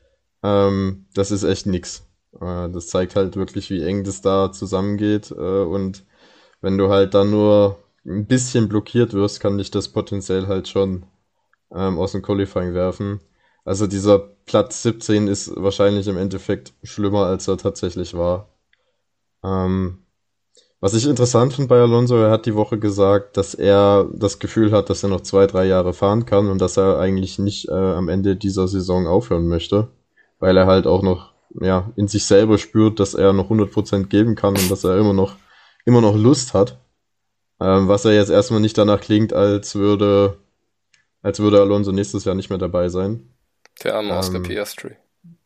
Ähm, das ist echt nix. Äh, das zeigt halt wirklich, wie eng das da zusammengeht. Äh, und wenn du halt dann nur ein bisschen blockiert wirst, kann dich das potenziell halt schon ähm, aus dem Qualifying werfen. Also dieser Platz 17 ist wahrscheinlich im Endeffekt schlimmer, als er tatsächlich war. Ähm, was ich interessant finde bei Alonso, er hat die Woche gesagt, dass er das Gefühl hat, dass er noch zwei, drei Jahre fahren kann und dass er eigentlich nicht äh, am Ende dieser Saison aufhören möchte, weil er halt auch noch ja, in sich selber spürt, dass er noch 100% geben kann und dass er immer noch, immer noch Lust hat. Ähm, was er jetzt erstmal nicht danach klingt, als würde, als würde Alonso nächstes Jahr nicht mehr dabei sein. Der arme Oscar ähm, Piastri.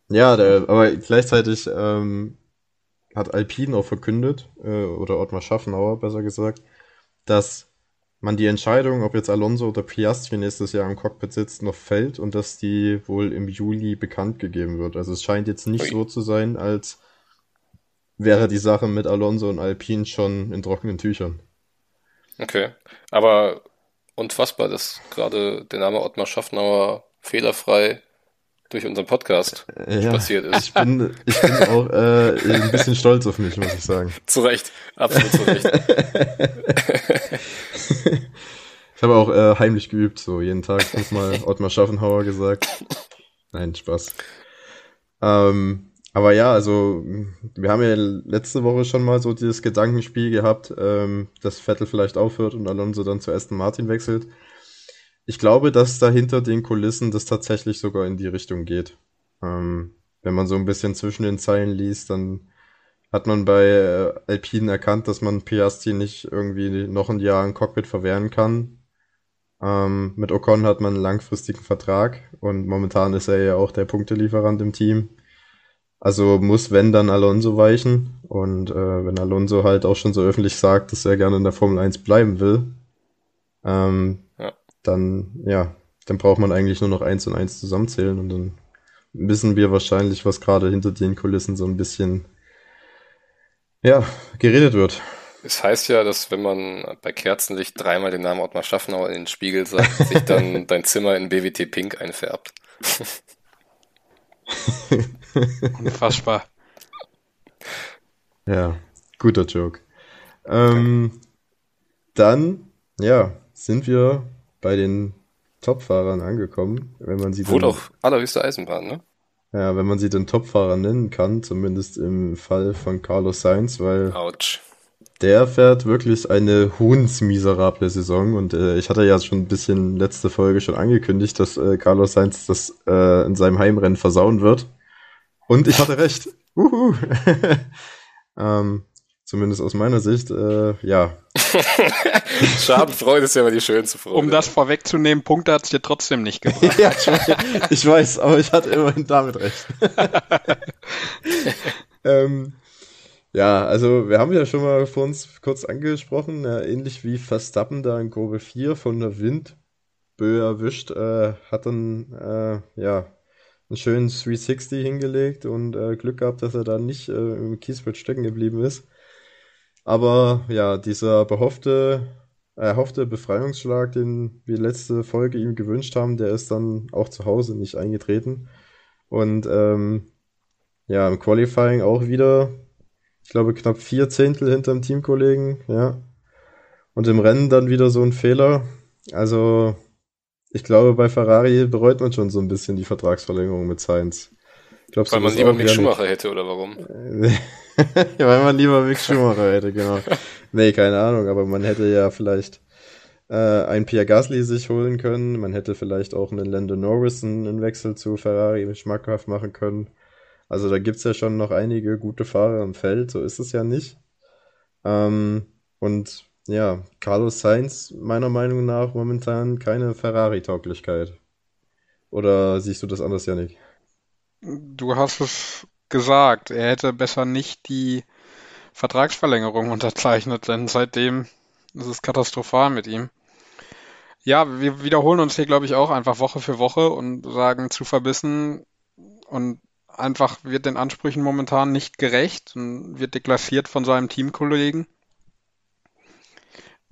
Ja, der, aber gleichzeitig ähm, hat Alpine auch verkündet, äh, oder Ottmar Schaffenauer besser gesagt, dass man die Entscheidung, ob jetzt Alonso oder Piastri nächstes Jahr im Cockpit sitzt, noch fällt und dass die wohl im Juli bekannt gegeben wird. Also es scheint jetzt nicht so zu sein, als wäre die Sache mit Alonso und Alpine schon in trockenen Tüchern. Okay, aber unfassbar, dass gerade der Name Ottmar Schaffnauer fehlerfrei durch unseren Podcast äh, ja, passiert ist. Ich bin, ich bin auch äh, ein bisschen stolz auf mich, muss ich sagen. zu Recht, absolut zu Recht. ich habe auch äh, heimlich geübt, so jeden Tag fünfmal Ottmar Schaffenhauer gesagt. Nein, Spaß. Ähm, aber ja, also wir haben ja letzte Woche schon mal so dieses Gedankenspiel gehabt, ähm, dass Vettel vielleicht aufhört und Alonso dann zu Aston Martin wechselt. Ich glaube, dass da hinter den Kulissen das tatsächlich sogar in die Richtung geht. Ähm, wenn man so ein bisschen zwischen den Zeilen liest, dann hat man bei äh, Alpine erkannt, dass man Piastri nicht irgendwie noch ein Jahr im Cockpit verwehren kann. Ähm, mit Ocon hat man einen langfristigen Vertrag und momentan ist er ja auch der Punktelieferant im Team. Also muss, wenn, dann Alonso weichen. Und äh, wenn Alonso halt auch schon so öffentlich sagt, dass er gerne in der Formel 1 bleiben will, ähm, dann, ja, dann braucht man eigentlich nur noch eins und eins zusammenzählen und dann wissen wir wahrscheinlich, was gerade hinter den Kulissen so ein bisschen, ja, geredet wird. Es heißt ja, dass wenn man bei Kerzenlicht dreimal den Namen Ottmar Schaffenauer in den Spiegel sagt, sich dann dein Zimmer in BWT Pink einfärbt. Unfassbar. Ja, guter Joke. Ähm, dann, ja, sind wir bei den Topfahrern angekommen, wenn man sie Wurde auch allerhöchste Eisenbahn, ne? Ja, wenn man sie den Topfahrer nennen kann, zumindest im Fall von Carlos Sainz, weil Autsch. der fährt wirklich eine hundsmiserable Saison und äh, ich hatte ja schon ein bisschen letzte Folge schon angekündigt, dass äh, Carlos Sainz das äh, in seinem Heimrennen versauen wird. Und ich hatte recht. Uhu. ähm, Zumindest aus meiner Sicht, äh, ja. Schadenfreude ist ja immer die schönste Freude. Um das vorwegzunehmen, Punkte hat es dir trotzdem nicht gebracht. ja, ich weiß, ich weiß, aber ich hatte immerhin damit recht. ähm, ja, also wir haben ja schon mal vor uns kurz angesprochen, äh, ähnlich wie Verstappen da in Kurve 4 von der Windböe erwischt, äh, hat dann äh, ja einen schönen 360 hingelegt und äh, Glück gehabt, dass er da nicht äh, im Kiesfeld stecken geblieben ist. Aber ja, dieser behoffte, erhoffte Befreiungsschlag, den wir letzte Folge ihm gewünscht haben, der ist dann auch zu Hause nicht eingetreten. Und ähm, ja, im Qualifying auch wieder, ich glaube, knapp vier Zehntel hinterm Teamkollegen, ja. Und im Rennen dann wieder so ein Fehler. Also, ich glaube, bei Ferrari bereut man schon so ein bisschen die Vertragsverlängerung mit Sainz. Glaubst Weil man lieber Mick Schumacher hätte, oder warum? Weil man lieber Mick Schumacher hätte, genau. nee, keine Ahnung, aber man hätte ja vielleicht äh, einen Pierre Gasly sich holen können. Man hätte vielleicht auch einen Lando Norris einen Wechsel zu Ferrari schmackhaft machen können. Also da gibt's ja schon noch einige gute Fahrer im Feld, so ist es ja nicht. Ähm, und ja, Carlos Sainz meiner Meinung nach momentan keine Ferrari-Tauglichkeit. Oder siehst du das anders, Janik? Du hast es gesagt, er hätte besser nicht die Vertragsverlängerung unterzeichnet, denn seitdem ist es katastrophal mit ihm. Ja, wir wiederholen uns hier, glaube ich, auch einfach Woche für Woche und sagen zu verbissen und einfach wird den Ansprüchen momentan nicht gerecht und wird deklassiert von seinem Teamkollegen.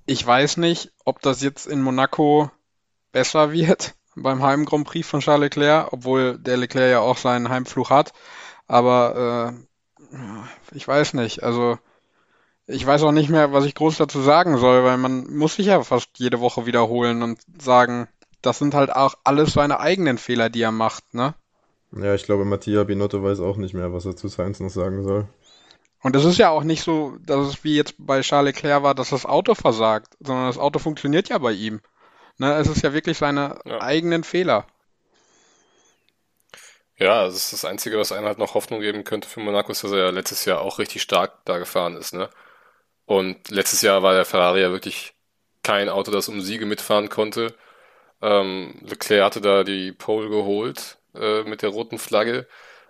Ich weiß nicht, ob das jetzt in Monaco besser wird beim Heim Grand Prix von Charles Leclerc, obwohl der Leclerc ja auch seinen Heimflug hat. Aber äh, ich weiß nicht. Also ich weiß auch nicht mehr, was ich groß dazu sagen soll, weil man muss sich ja fast jede Woche wiederholen und sagen, das sind halt auch alles seine eigenen Fehler, die er macht, ne? Ja, ich glaube, Mattia Binotto weiß auch nicht mehr, was er zu Sainz noch sagen soll. Und es ist ja auch nicht so, dass es wie jetzt bei Charles Leclerc war, dass das Auto versagt, sondern das Auto funktioniert ja bei ihm. Ne, es ist ja wirklich seine ja. eigenen Fehler. Ja, das ist das Einzige, was einem halt noch Hoffnung geben könnte für Monaco, ist, dass er ja letztes Jahr auch richtig stark da gefahren ist, ne? Und letztes Jahr war der Ferrari ja wirklich kein Auto, das um Siege mitfahren konnte. Ähm, Leclerc hatte da die Pole geholt äh, mit der roten Flagge.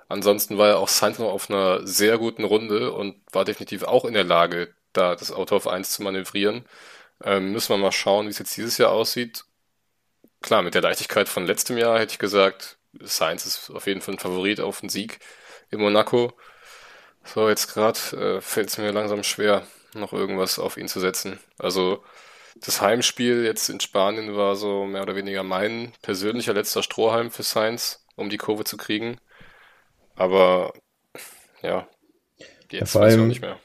Ansonsten war er auch Sainz noch auf einer sehr guten Runde und war definitiv auch in der Lage, da das Auto auf 1 zu manövrieren. Ähm, müssen wir mal schauen, wie es jetzt dieses Jahr aussieht. Klar, mit der Leichtigkeit von letztem Jahr hätte ich gesagt, Science ist auf jeden Fall ein Favorit auf den Sieg in Monaco. So, jetzt gerade äh, fällt es mir langsam schwer, noch irgendwas auf ihn zu setzen. Also das Heimspiel jetzt in Spanien war so mehr oder weniger mein persönlicher letzter Strohhalm für Science, um die Kurve zu kriegen. Aber ja, jetzt ja, weiß ich auch nicht mehr.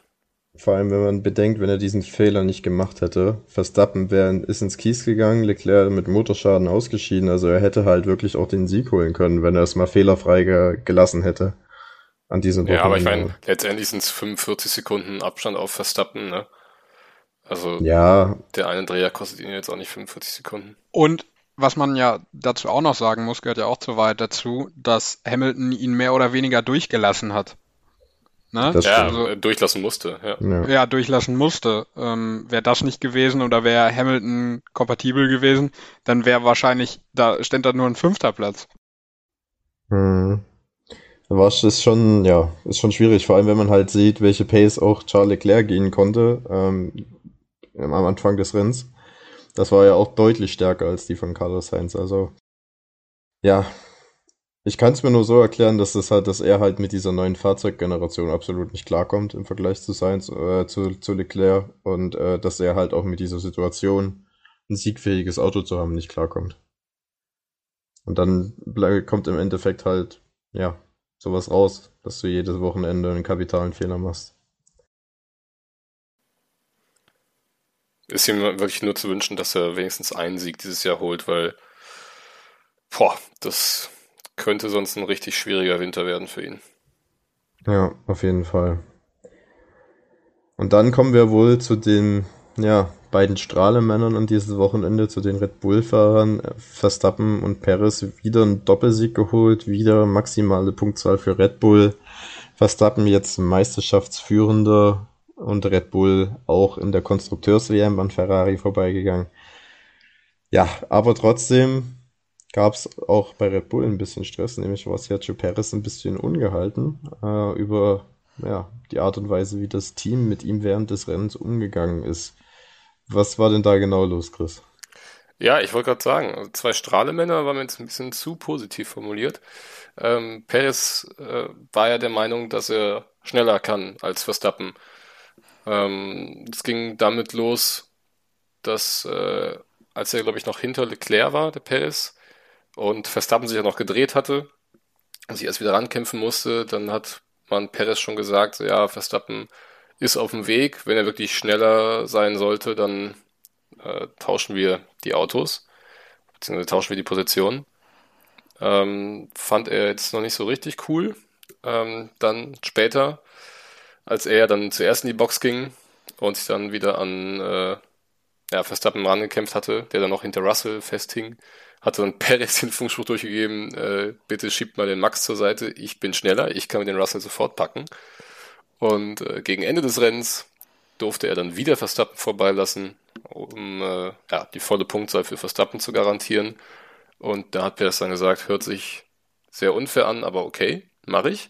Vor allem, wenn man bedenkt, wenn er diesen Fehler nicht gemacht hätte. Verstappen wäre, ist ins Kies gegangen, Leclerc mit Motorschaden ausgeschieden. Also er hätte halt wirklich auch den Sieg holen können, wenn er es mal fehlerfrei ge gelassen hätte. An diesem Ja, aber ich meine, letztendlich sind es 45 Sekunden Abstand auf Verstappen, ne? Also ja. der eine Dreher kostet ihn jetzt auch nicht 45 Sekunden. Und was man ja dazu auch noch sagen muss, gehört ja auch zu weit dazu, dass Hamilton ihn mehr oder weniger durchgelassen hat. Ne? Das ja, also, durchlassen musste. Ja, ja. ja durchlassen musste. Ähm, wäre das nicht gewesen oder wäre Hamilton kompatibel gewesen, dann wäre wahrscheinlich, da ständ da nur ein fünfter Platz. Hm. Was ist schon, ja, ist schon schwierig, vor allem wenn man halt sieht, welche Pace auch Charles Leclerc gehen konnte ähm, am Anfang des Rennens. Das war ja auch deutlich stärker als die von Carlos Sainz. Also ja, ich kann es mir nur so erklären, dass das halt, dass er halt mit dieser neuen Fahrzeuggeneration absolut nicht klarkommt im Vergleich zu Sainz, äh, zu, zu Leclerc und äh, dass er halt auch mit dieser Situation ein siegfähiges Auto zu haben nicht klarkommt. Und dann kommt im Endeffekt halt, ja, sowas raus, dass du jedes Wochenende einen kapitalen Fehler machst. Ist ihm wirklich nur zu wünschen, dass er wenigstens einen Sieg dieses Jahr holt, weil boah, das könnte sonst ein richtig schwieriger Winter werden für ihn. Ja, auf jeden Fall. Und dann kommen wir wohl zu den ja, beiden Strahlemännern an dieses Wochenende, zu den Red Bull-Fahrern. Verstappen und Perez wieder einen Doppelsieg geholt, wieder maximale Punktzahl für Red Bull. Verstappen jetzt Meisterschaftsführender und Red Bull auch in der Konstrukteurs-WM an Ferrari vorbeigegangen. Ja, aber trotzdem gab es auch bei Red Bull ein bisschen Stress, nämlich war Sergio Perez ein bisschen ungehalten äh, über ja, die Art und Weise, wie das Team mit ihm während des Rennens umgegangen ist. Was war denn da genau los, Chris? Ja, ich wollte gerade sagen, zwei Strahlemänner waren jetzt ein bisschen zu positiv formuliert. Ähm, Perez äh, war ja der Meinung, dass er schneller kann als Verstappen. Ähm, es ging damit los, dass äh, als er, glaube ich, noch hinter Leclerc war, der Perez, und Verstappen sich ja noch gedreht hatte und sich erst wieder rankämpfen musste, dann hat man Perez schon gesagt, ja, Verstappen ist auf dem Weg. Wenn er wirklich schneller sein sollte, dann äh, tauschen wir die Autos, beziehungsweise tauschen wir die Position. Ähm, fand er jetzt noch nicht so richtig cool. Ähm, dann später, als er dann zuerst in die Box ging und sich dann wieder an äh, ja, Verstappen rangekämpft hatte, der dann noch hinter Russell festhing, hatte dann Perez den Funkspruch durchgegeben, äh, bitte schiebt mal den Max zur Seite, ich bin schneller, ich kann mir den Russell sofort packen. Und äh, gegen Ende des Rennens durfte er dann wieder Verstappen vorbeilassen, um äh, ja, die volle Punktzahl für Verstappen zu garantieren. Und da hat Perez dann gesagt, hört sich sehr unfair an, aber okay, mache ich.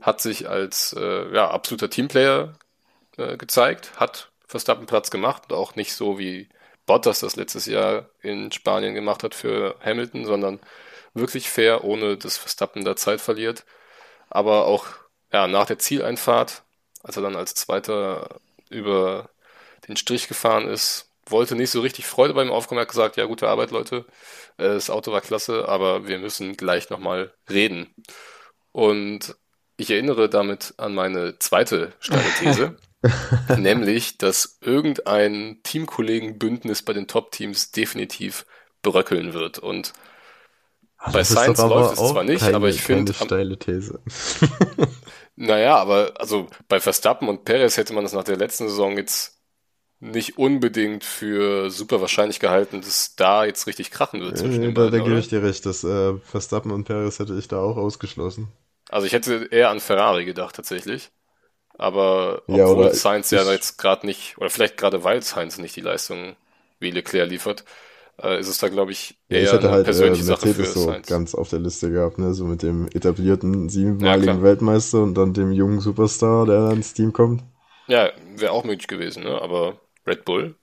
Hat sich als äh, ja, absoluter Teamplayer äh, gezeigt, hat Verstappen Platz gemacht und auch nicht so wie Bottas das letztes Jahr in Spanien gemacht hat für Hamilton, sondern wirklich fair, ohne dass Verstappen da Zeit verliert. Aber auch ja, nach der Zieleinfahrt, als er dann als Zweiter über den Strich gefahren ist, wollte nicht so richtig Freude beim Aufkommen. Er hat gesagt, ja, gute Arbeit, Leute. Äh, das Auto war klasse, aber wir müssen gleich nochmal reden. Und ich erinnere damit an meine zweite steile These. nämlich, dass irgendein Teamkollegenbündnis bei den Top-Teams definitiv bröckeln wird. Und Ach, bei Science läuft es zwar nicht, keine, aber ich finde. steile These. naja, aber also bei Verstappen und Perez hätte man das nach der letzten Saison jetzt nicht unbedingt für super wahrscheinlich gehalten, dass da jetzt richtig krachen wird zwischen den beiden. Da, da gebe ich dir recht, dass äh, Verstappen und Perez hätte ich da auch ausgeschlossen. Also ich hätte eher an Ferrari gedacht tatsächlich. Aber obwohl ja, oder Sainz ja jetzt gerade nicht, oder vielleicht gerade weil Sainz nicht die Leistung wie Leclerc liefert, äh, ist es da, glaube ich, eher ja, ich eine halt, persönliche äh, Sache für so Sainz. ganz auf der Liste gehabt, ne? so mit dem etablierten siebenmaligen ja, Weltmeister und dann dem jungen Superstar, der dann ins Team kommt. Ja, wäre auch möglich gewesen, ne? aber Red Bull,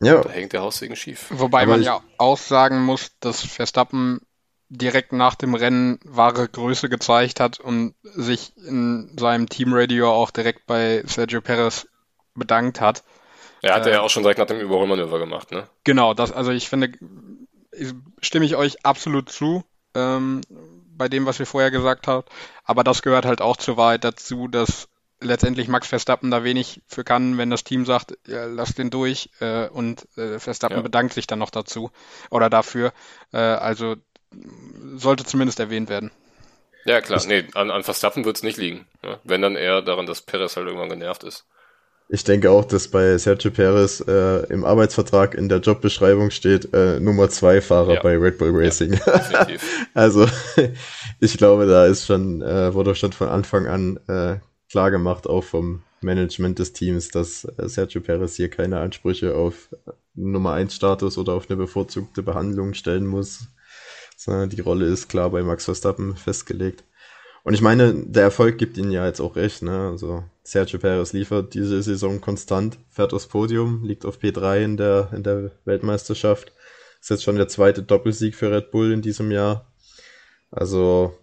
ja. da hängt der Haussegen schief. Wobei aber man ja auch sagen muss, dass Verstappen direkt nach dem Rennen wahre Größe gezeigt hat und sich in seinem Teamradio auch direkt bei Sergio Perez bedankt hat. Er hat äh, ja auch schon direkt nach dem Überholmanöver gemacht, ne? Genau, das, also ich finde, stimme ich euch absolut zu, ähm, bei dem, was ihr vorher gesagt habt. Aber das gehört halt auch zur Wahrheit dazu, dass letztendlich Max Verstappen da wenig für kann, wenn das Team sagt, ja, lass den durch äh, und äh, Verstappen ja. bedankt sich dann noch dazu oder dafür. Äh, also sollte zumindest erwähnt werden. Ja, klar. Nee, an, an Verstappen wird es nicht liegen. Ne? Wenn dann eher daran, dass Perez halt irgendwann genervt ist. Ich denke auch, dass bei Sergio Perez äh, im Arbeitsvertrag in der Jobbeschreibung steht äh, Nummer zwei Fahrer ja. bei Red Bull Racing. Ja, also ich glaube, da ist schon, äh, wurde schon von Anfang an äh, klar gemacht, auch vom Management des Teams, dass äh, Sergio Perez hier keine Ansprüche auf Nummer eins Status oder auf eine bevorzugte Behandlung stellen muss. Die Rolle ist klar bei Max Verstappen festgelegt. Und ich meine, der Erfolg gibt ihnen ja jetzt auch recht. Ne? Also Sergio Perez liefert diese Saison konstant, fährt aufs Podium, liegt auf P3 in der, in der Weltmeisterschaft. Ist jetzt schon der zweite Doppelsieg für Red Bull in diesem Jahr. Also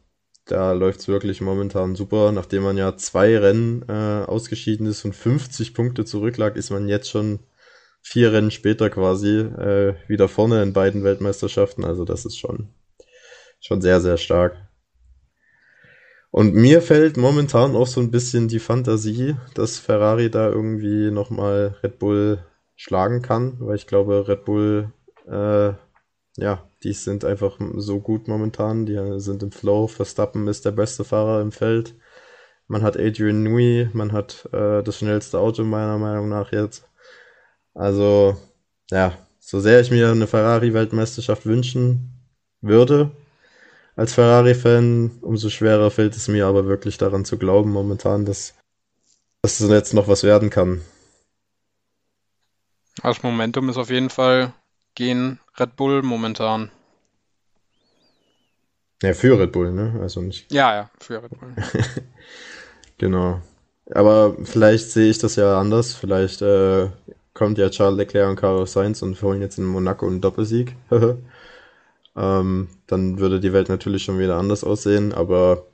da läuft's wirklich momentan super. Nachdem man ja zwei Rennen äh, ausgeschieden ist und 50 Punkte zurücklag, ist man jetzt schon vier Rennen später quasi äh, wieder vorne in beiden Weltmeisterschaften. Also das ist schon schon sehr, sehr stark. Und mir fällt momentan auch so ein bisschen die Fantasie, dass Ferrari da irgendwie nochmal Red Bull schlagen kann, weil ich glaube, Red Bull, äh, ja, die sind einfach so gut momentan, die sind im Flow. Verstappen ist der beste Fahrer im Feld. Man hat Adrian Nui, man hat äh, das schnellste Auto meiner Meinung nach jetzt. Also, ja, so sehr ich mir eine Ferrari-Weltmeisterschaft wünschen würde, als Ferrari-Fan, umso schwerer fällt es mir aber wirklich daran zu glauben momentan, dass, dass es jetzt noch was werden kann. Das Momentum ist auf jeden Fall gegen Red Bull momentan. Ja, für Red Bull, ne? Also nicht. Ja, ja, für Red Bull. genau. Aber vielleicht sehe ich das ja anders. Vielleicht äh, kommt ja Charles Leclerc und Carlos Sainz und holen jetzt in Monaco einen Doppelsieg. ähm, dann würde die Welt natürlich schon wieder anders aussehen, aber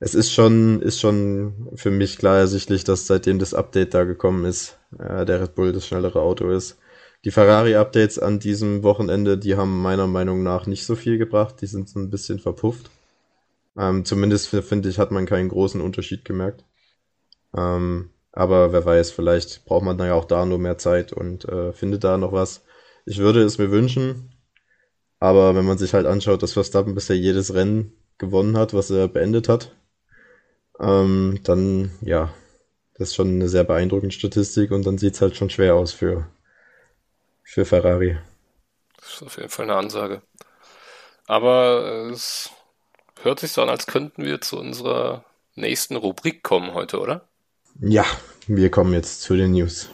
es ist schon, ist schon für mich klar ersichtlich, dass seitdem das Update da gekommen ist, äh, der Red Bull das schnellere Auto ist. Die Ferrari-Updates an diesem Wochenende, die haben meiner Meinung nach nicht so viel gebracht, die sind so ein bisschen verpufft. Ähm, zumindest finde ich, hat man keinen großen Unterschied gemerkt. Ähm, aber wer weiß, vielleicht braucht man da ja auch da nur mehr Zeit und äh, findet da noch was. Ich würde es mir wünschen, aber wenn man sich halt anschaut, dass Verstappen bisher jedes Rennen gewonnen hat, was er beendet hat, ähm, dann ja, das ist schon eine sehr beeindruckende Statistik und dann sieht es halt schon schwer aus für, für Ferrari. Das ist auf jeden Fall eine Ansage. Aber es hört sich so an, als könnten wir zu unserer nächsten Rubrik kommen heute, oder? Ja, wir kommen jetzt zu den News.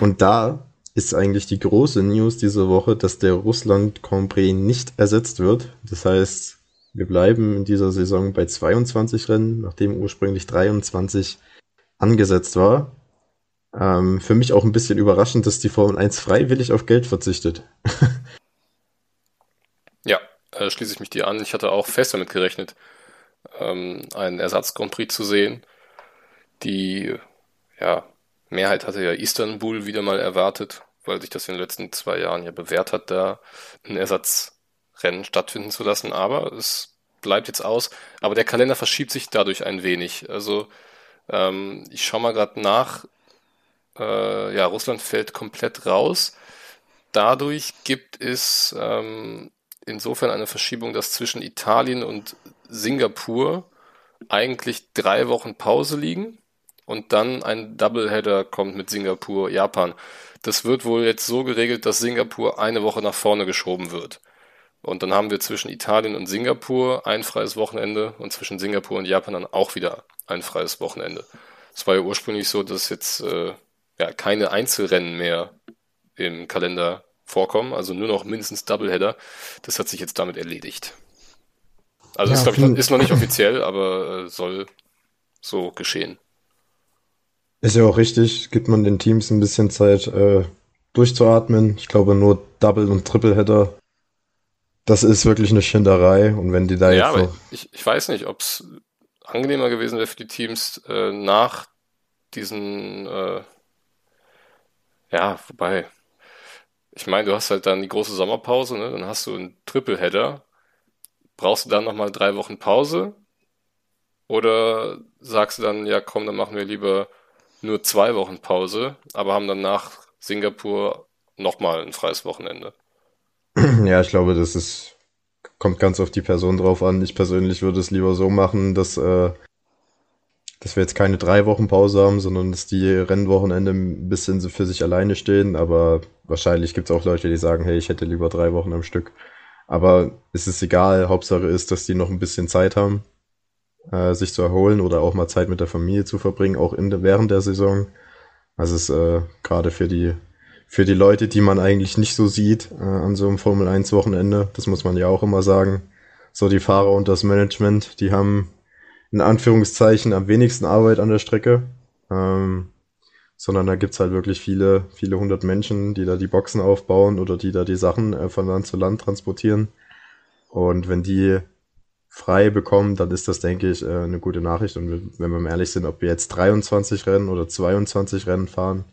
Und da ist eigentlich die große News diese Woche, dass der Russland Grand Prix nicht ersetzt wird. Das heißt, wir bleiben in dieser Saison bei 22 Rennen, nachdem ursprünglich 23 angesetzt war. Ähm, für mich auch ein bisschen überraschend, dass die Formel 1 freiwillig auf Geld verzichtet. ja, äh, schließe ich mich dir an. Ich hatte auch fest damit gerechnet, ähm, einen Ersatz Grand Prix zu sehen. Die ja, Mehrheit hatte ja Istanbul wieder mal erwartet, weil sich das in den letzten zwei Jahren ja bewährt hat, da ein Ersatzrennen stattfinden zu lassen. Aber es bleibt jetzt aus. Aber der Kalender verschiebt sich dadurch ein wenig. Also ähm, ich schaue mal gerade nach. Äh, ja, Russland fällt komplett raus. Dadurch gibt es ähm, insofern eine Verschiebung, dass zwischen Italien und Singapur eigentlich drei Wochen Pause liegen und dann ein Doubleheader kommt mit Singapur, Japan. Das wird wohl jetzt so geregelt, dass Singapur eine Woche nach vorne geschoben wird. Und dann haben wir zwischen Italien und Singapur ein freies Wochenende und zwischen Singapur und Japan dann auch wieder ein freies Wochenende. Es war ja ursprünglich so, dass jetzt äh, ja, keine Einzelrennen mehr im Kalender vorkommen, also nur noch mindestens Doubleheader. Das hat sich jetzt damit erledigt. Also ja, ist, ich, ist noch nicht offiziell, aber äh, soll so geschehen. Ist ja auch richtig, gibt man den Teams ein bisschen Zeit äh, durchzuatmen. Ich glaube nur Double und Triple Header. Das ist wirklich eine Schinderei und wenn die da ja, jetzt aber ich, ich weiß nicht, ob es angenehmer gewesen wäre für die Teams äh, nach diesen äh, ja, wobei ich meine, du hast halt dann die große Sommerpause, ne? Dann hast du einen Triple Header. Brauchst du dann nochmal drei Wochen Pause? Oder sagst du dann, ja komm, dann machen wir lieber nur zwei Wochen Pause, aber haben dann nach Singapur nochmal ein freies Wochenende. Ja, ich glaube, das ist, kommt ganz auf die Person drauf an. Ich persönlich würde es lieber so machen, dass, äh, dass wir jetzt keine drei Wochen Pause haben, sondern dass die Rennwochenende ein bisschen so für sich alleine stehen. Aber wahrscheinlich gibt es auch Leute, die sagen, hey, ich hätte lieber drei Wochen am Stück. Aber es ist egal, Hauptsache ist, dass die noch ein bisschen Zeit haben äh, sich zu erholen oder auch mal Zeit mit der Familie zu verbringen, auch in während der Saison. Also es ist äh, gerade für die für die Leute, die man eigentlich nicht so sieht äh, an so einem Formel 1 Wochenende, das muss man ja auch immer sagen. So die Fahrer und das Management, die haben in Anführungszeichen am wenigsten Arbeit an der Strecke. Ähm, sondern da gibt's halt wirklich viele, viele hundert Menschen, die da die Boxen aufbauen oder die da die Sachen äh, von Land zu Land transportieren. Und wenn die frei bekommen, dann ist das, denke ich, äh, eine gute Nachricht. Und wenn wir mal ehrlich sind, ob wir jetzt 23 Rennen oder 22 Rennen fahren,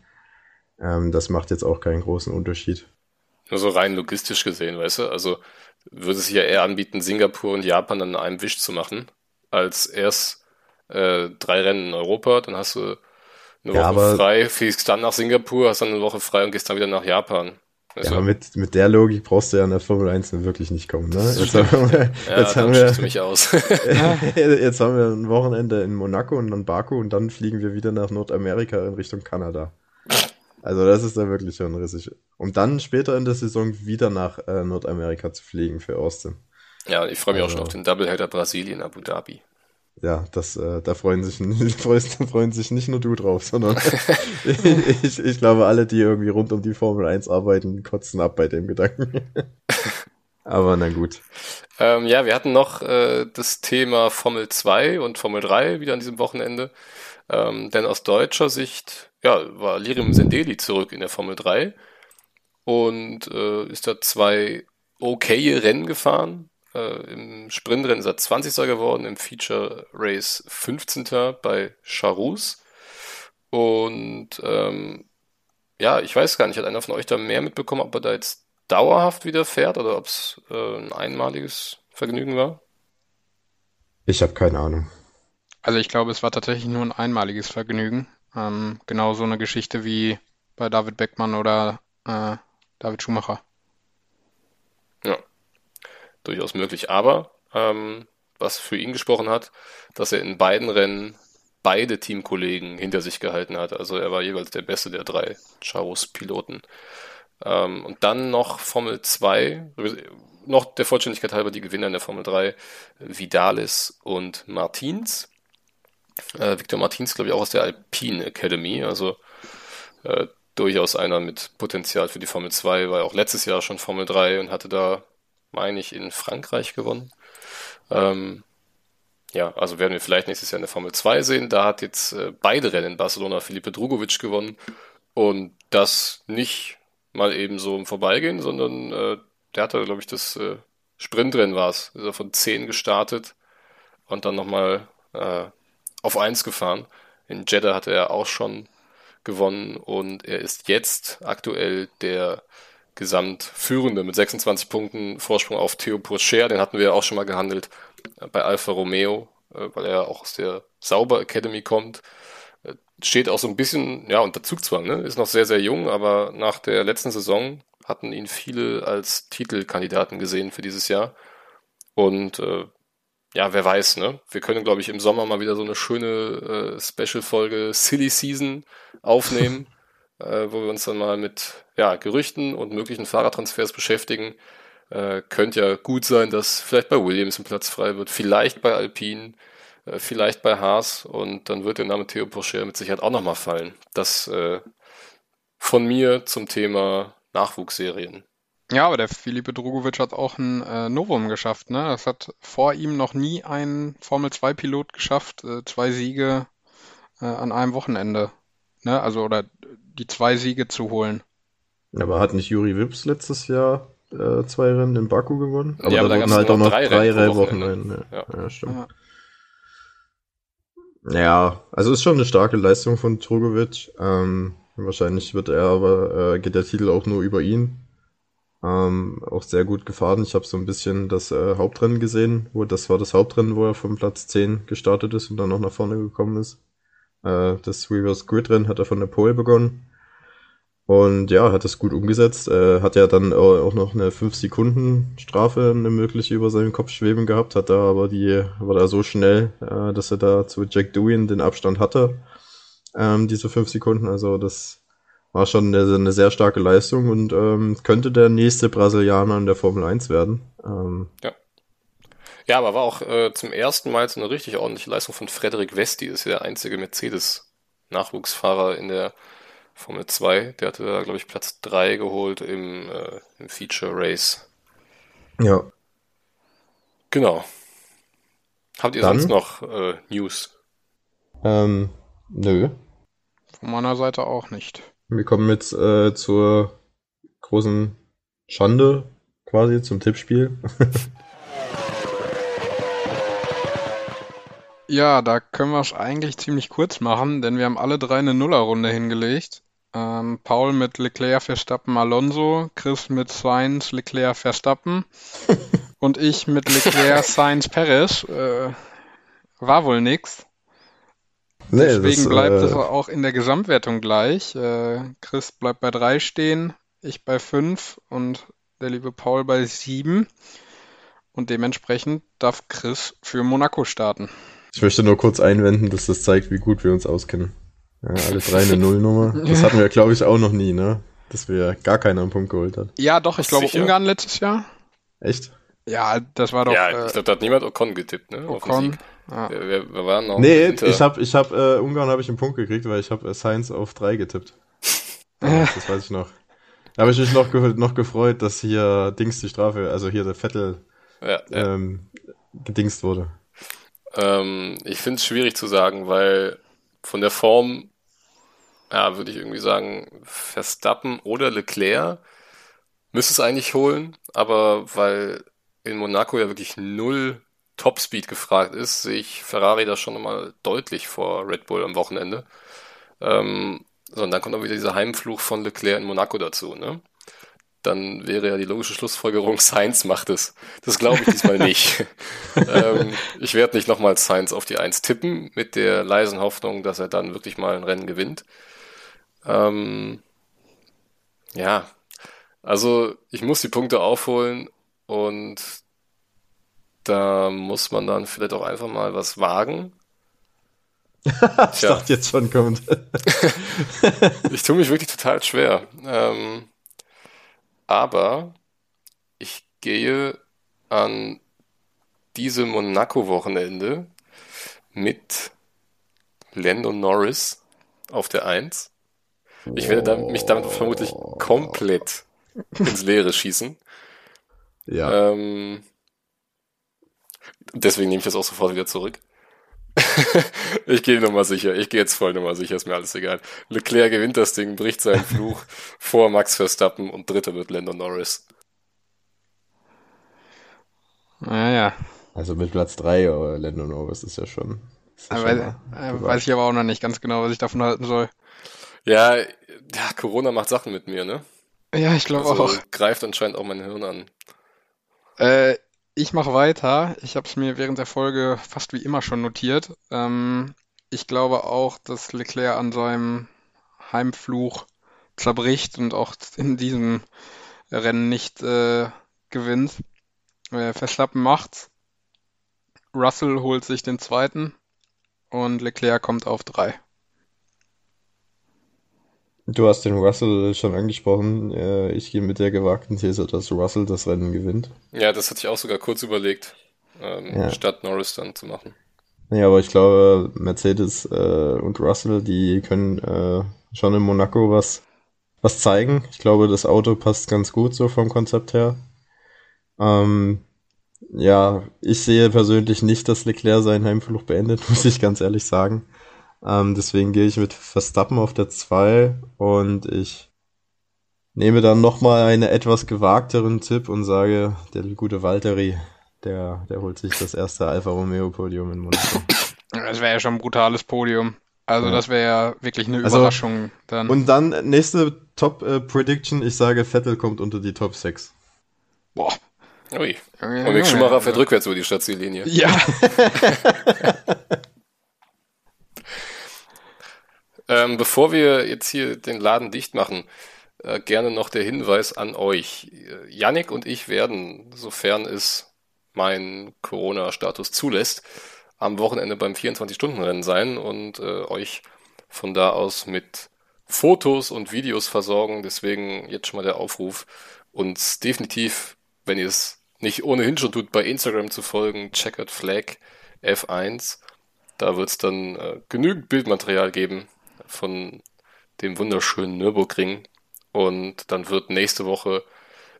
ähm, das macht jetzt auch keinen großen Unterschied. Nur so rein logistisch gesehen, weißt du? Also würde es sich ja eher anbieten, Singapur und Japan dann in einem Wisch zu machen, als erst äh, drei Rennen in Europa, dann hast du eine Ja, Woche frei, fliegst dann nach Singapur, hast dann eine Woche frei und gehst dann wieder nach Japan. Weißt Ja, aber mit, mit der Logik brauchst du ja in der Formel 1 nun wirklich nicht kommen, ne? Jetzt haben wir, ja, jetzt dann haben wir, mich aus. jetzt haben wir ein Wochenende in Monaco und dann Baku und dann fliegen wir wieder nach Nordamerika in Richtung Kanada. Also das ist da wirklich schon rissig. Um dann später in der Saison wieder nach äh, Nordamerika zu fliegen für Austin. ja, ich freue mich auch Also- schon auf den Doubleheader Brasilien, Abu Dhabi. Ja, das, äh, da freuen sich, da freuen sich nicht nur du drauf, sondern ich, ich glaube, alle, die irgendwie rund um die Formel 1 arbeiten, kotzen ab bei dem Gedanken. Aber na gut. Ähm, ja, wir hatten noch äh, das Thema Formel 2 und Formel 3 wieder an diesem Wochenende. Ähm, denn aus deutscher Sicht ja, war Lirim Sendeli zurück in der Formel 3 und äh, ist da zwei okaye Rennen gefahren. Äh, Im Sprintrennen ist er 20. geworden, im Feature Race 15. bei Charus. Und ähm, ja, ich weiß gar nicht, hat einer von euch da mehr mitbekommen, ob er da jetzt dauerhaft wieder fährt oder ob es äh, ein einmaliges Vergnügen war? Ich habe keine Ahnung. Also ich glaube, es war tatsächlich nur ein einmaliges Vergnügen. Ähm, genau so eine Geschichte wie bei David Beckmann oder äh, David Schumacher. Durchaus möglich. Aber ähm, was für ihn gesprochen hat, dass er in beiden Rennen beide Teamkollegen hinter sich gehalten hat. Also er war jeweils der beste der drei Chaos-Piloten. Ähm, und dann noch Formel 2, noch der Vollständigkeit halber die Gewinner in der Formel 3, Vidalis und Martins. Äh, Victor Martins, glaube ich, auch aus der Alpine Academy, also äh, durchaus einer mit Potenzial für die Formel 2, war auch letztes Jahr schon Formel 3 und hatte da, meine ich, in Frankreich gewonnen. Ähm, ja, also werden wir vielleicht nächstes Jahr in der Formel 2 sehen. Da hat jetzt äh, beide Rennen in Barcelona Felipe Drugovic gewonnen und das nicht mal eben so im Vorbeigehen, sondern äh, der hatte, glaube ich, das äh, Sprintrennen war es. Ist er von 10 gestartet und dann nochmal äh, auf 1 gefahren. In Jeddah hatte er auch schon gewonnen und er ist jetzt aktuell der Gesamtführende mit 26 Punkten Vorsprung auf Theo Pourchaire. Den hatten wir ja auch schon mal gehandelt äh, bei Alfa Romeo, äh, weil er auch aus der Sauber Academy kommt. Äh, steht auch so ein bisschen, ja, unter Zugzwang, ne? Ist noch sehr, sehr jung, aber nach der letzten Saison hatten ihn viele als Titelkandidaten gesehen für dieses Jahr. Und äh, ja, wer weiß, ne? Wir können, glaube ich, im Sommer mal wieder so eine schöne äh, Special-Folge Silly Season aufnehmen, äh, wo wir uns dann mal mit ja, Gerüchten und möglichen Fahrradtransfers beschäftigen. Äh, könnte ja gut sein, dass vielleicht bei Williams ein Platz frei wird, vielleicht bei Alpine, äh, vielleicht bei Haas und dann wird der Name Theo Pourchaire mit Sicherheit auch nochmal fallen. Das äh, von mir zum Thema Nachwuchsserien. Ja, aber der Felipe Drugovic hat auch ein äh, Novum geschafft, ne? Das hat vor ihm noch nie ein Formel-2-Pilot geschafft, äh, zwei Siege äh, an einem Wochenende. Ne? Also, oder die zwei Siege zu holen. Aber hat nicht Juri Wips letztes Jahr äh, zwei Rennen in Baku gewonnen? Ja, aber da wurden gab's halt auch noch drei drei Rennen Rennwochenenden. Wochenende. Ja. Ja. ja, stimmt. Ja. Ja, also ist schon eine starke Leistung von Drogovic. Ähm, wahrscheinlich wird er aber, äh, geht der Titel auch nur über ihn. Ähm, auch sehr gut gefahren. Ich habe so ein bisschen das äh, Hauptrennen gesehen, wo das war das Hauptrennen, wo er vom Platz 10 gestartet ist und dann noch nach vorne gekommen ist. Äh, das Reverse Grid Rennen hat er von der Pole begonnen. Und ja, hat es gut umgesetzt. Äh, hat ja dann au- auch noch eine 5-Sekunden-Strafe, eine mögliche über seinen Kopf schweben gehabt, hat da aber die, war da so schnell, äh, dass er da zu Jack Doohan den Abstand hatte, ähm, diese 5 Sekunden. Also das war schon eine, eine sehr starke Leistung und ähm, könnte der nächste Brasilianer in der Formel 1 werden. Ähm, Ja, aber war auch äh, zum ersten Mal so eine richtig ordentliche Leistung von Frederik Vesti, ist ja der einzige Mercedes-Nachwuchsfahrer in der Formel 2. Der hatte da, glaube ich, Platz 3 geholt im, äh, im Feature Race. ja, Genau. Habt ihr Dann- sonst noch äh, News? ähm, nö. Von meiner Seite auch nicht. Wir kommen jetzt äh, zur großen Schande quasi, zum Tippspiel. Ja, da können wir es eigentlich ziemlich kurz machen, denn wir haben alle drei eine Nullerrunde hingelegt. Ähm, Paul mit Leclerc, Verstappen, Alonso, Chris mit Sainz, Leclerc, Verstappen und ich mit Leclerc, Sainz, Perez. Äh, war wohl nix. Nee, Deswegen das, bleibt äh, es auch in der Gesamtwertung gleich. Äh, Chris bleibt bei drei stehen, ich bei fünf und der liebe Paul bei sieben. Und dementsprechend darf Chris für Monaco starten. Ich möchte nur kurz einwenden, dass das zeigt, wie gut wir uns auskennen. Ja, alle drei eine Nullnummer. Das hatten wir, glaube ich, auch noch nie, ne? Dass wir gar keinen einen Punkt geholt hat. Ja, doch, ich glaube Ungarn letztes Jahr. Echt? Ja, das war doch. Ja, äh, ich glaube, da hat niemand Ocon getippt, ne? Ocon. Ja. Wir, wir, wir, waren noch nee, hinter... ich habe, ich hab, äh, Ungarn habe ich einen Punkt gekriegt, weil ich habe äh, Science auf drei getippt. Ja, das weiß ich noch. Da habe ich mich noch, ge noch gefreut, dass hier Dings die Strafe, also hier der Vettel ja, ja. Ähm, gedingst wurde. Ähm, ich finde es schwierig zu sagen, weil von der Form, ja, würde ich irgendwie sagen, Verstappen oder Leclerc müsste es eigentlich holen, aber weil in Monaco ja wirklich null Topspeed gefragt ist, sehe ich Ferrari da schon mal deutlich vor Red Bull am Wochenende. Ähm, so, und dann kommt auch wieder dieser Heimfluch von Leclerc in Monaco dazu, ne? Dann wäre ja die logische Schlussfolgerung, Sainz macht es. Das glaube ich diesmal nicht. ähm, ich werde nicht nochmal Sainz auf die Eins tippen, mit der leisen Hoffnung, dass er dann wirklich mal ein Rennen gewinnt. Ähm, ja, also ich muss die Punkte aufholen und da muss man dann vielleicht auch einfach mal was wagen. ich dachte jetzt schon kommt. ich tue mich wirklich total schwer. Ähm, aber ich gehe an diesem Monaco-Wochenende mit Lando Norris auf der 1. Ich werde dann, mich damit vermutlich komplett ins Leere schießen. Ja. Ähm, deswegen nehme ich das auch sofort wieder zurück. ich gehe nochmal sicher. Ich gehe jetzt voll nochmal sicher, ist mir alles egal. Leclerc gewinnt das Ding, bricht seinen Fluch vor Max Verstappen und dritter wird Lando Norris. Naja. Also mit Platz 3, aber Lando Norris ist ja schon. Ist ja weiß, schon weiß ich aber auch noch nicht ganz genau, was ich davon halten soll. Ja, ja Corona macht Sachen mit mir, ne? Ja, ich glaube also, auch. Greift anscheinend auch mein Hirn an. Äh, ich mache weiter. Ich habe es mir während der Folge fast wie immer schon notiert. Ähm, ich glaube auch, dass Leclerc an seinem Heimfluch zerbricht und auch in diesem Rennen nicht äh, gewinnt. Äh, Verstappen macht's. Russell holt sich den zweiten und Leclerc kommt auf drei. Du hast den Russell schon angesprochen. Äh, ich gehe mit der gewagten These, dass Russell das Rennen gewinnt. Ja, das hatte ich auch sogar kurz überlegt, ähm, ja. statt Norris dann zu machen. Ja, aber ich glaube, Mercedes äh, und Russell, die können äh, schon in Monaco was, was zeigen. Ich glaube, das Auto passt ganz gut so vom Konzept her. Ähm, ja, ich sehe persönlich nicht, dass Leclerc seinen Heimflug beendet, muss ich ganz ehrlich sagen. Ähm, deswegen gehe ich mit Verstappen auf der 2 und ich nehme dann nochmal einen etwas gewagteren Tipp und sage, der gute Valtteri, der, der holt sich das erste Alfa Romeo Podium in Monaco. Das wäre ja schon ein brutales Podium. Also ja. das wäre ja wirklich eine also, Überraschung dann. Und dann nächste Top äh, Prediction, ich sage Vettel kommt unter die Top 6. Boah. Ui. Und Mick Schumacher fährt rückwärts über die Stadtziellinie. Ja. Ähm, bevor wir jetzt hier den Laden dicht machen, äh, gerne noch der Hinweis an euch. Yannick und ich werden, sofern es mein Corona-Status zulässt, am Wochenende beim 24-Stunden-Rennen sein und äh, euch von da aus mit Fotos und Videos versorgen. Deswegen jetzt schon mal der Aufruf, uns definitiv, wenn ihr es nicht ohnehin schon tut, bei Instagram zu folgen, Checkered Flag F1. Da wird es dann äh, genügend Bildmaterial geben, von dem wunderschönen Nürburgring. Und dann wird nächste Woche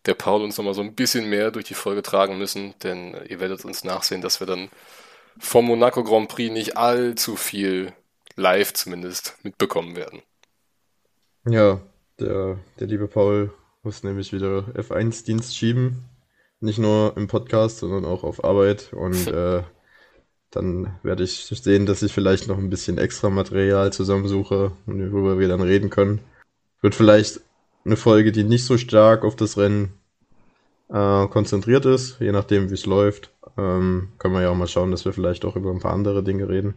der Paul uns nochmal so ein bisschen mehr durch die Folge tragen müssen, denn ihr werdet uns nachsehen, dass wir dann vom Monaco Grand Prix nicht allzu viel live zumindest mitbekommen werden. Ja, der, der liebe Paul muss nämlich wieder F1-Dienst schieben. Nicht nur im Podcast, sondern auch auf Arbeit. Und äh, dann werde ich sehen, dass ich vielleicht noch ein bisschen extra Material zusammensuche, worüber wir dann reden können. Wird vielleicht eine Folge, die nicht so stark auf das Rennen äh, konzentriert ist, je nachdem, wie es läuft. Ähm, können wir ja auch mal schauen, dass wir vielleicht auch über ein paar andere Dinge reden.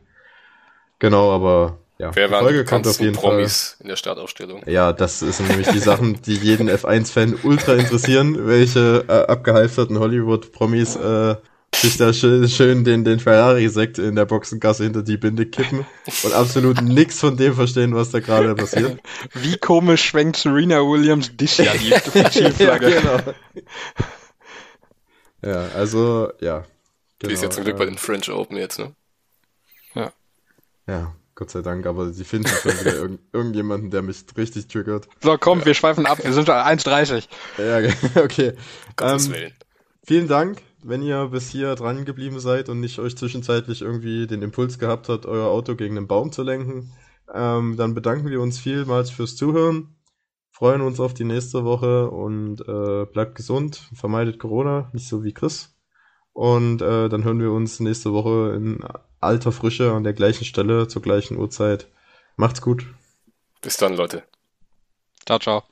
Genau, aber ja, Wer waren Folge kommt auf jeden Promis Fall. in der Startaufstellung? Ja, das sind nämlich die Sachen, die jeden F1-Fan ultra interessieren, welche äh, abgehalfterten Hollywood-Promis äh, sich da schön, schön den, den Ferrari-Sekt in der Boxengasse hinter die Binde kippen und absolut nichts von dem verstehen, was da gerade passiert. Wie komisch schwenkt Serena Williams dich ja die ja, genau. ja, also, ja. Genau, die ist ja zum Glück äh, bei den French Open jetzt, ne? Ja. Ja, Gott sei Dank, aber sie finden schon wieder irg irgendjemanden, der mich richtig triggert. So, komm, ja. wir schweifen ab, wir sind schon 1,30. Ja, okay. Ähm, vielen Dank wenn ihr bis hier dran geblieben seid und nicht euch zwischenzeitlich irgendwie den Impuls gehabt habt, euer Auto gegen einen Baum zu lenken. Ähm, dann bedanken wir uns vielmals fürs Zuhören, freuen uns auf die nächste Woche und äh, bleibt gesund, vermeidet Corona, nicht so wie Chris. Und äh, dann hören wir uns nächste Woche in alter Frische an der gleichen Stelle zur gleichen Uhrzeit. Macht's gut. Bis dann, Leute. Ciao, ciao.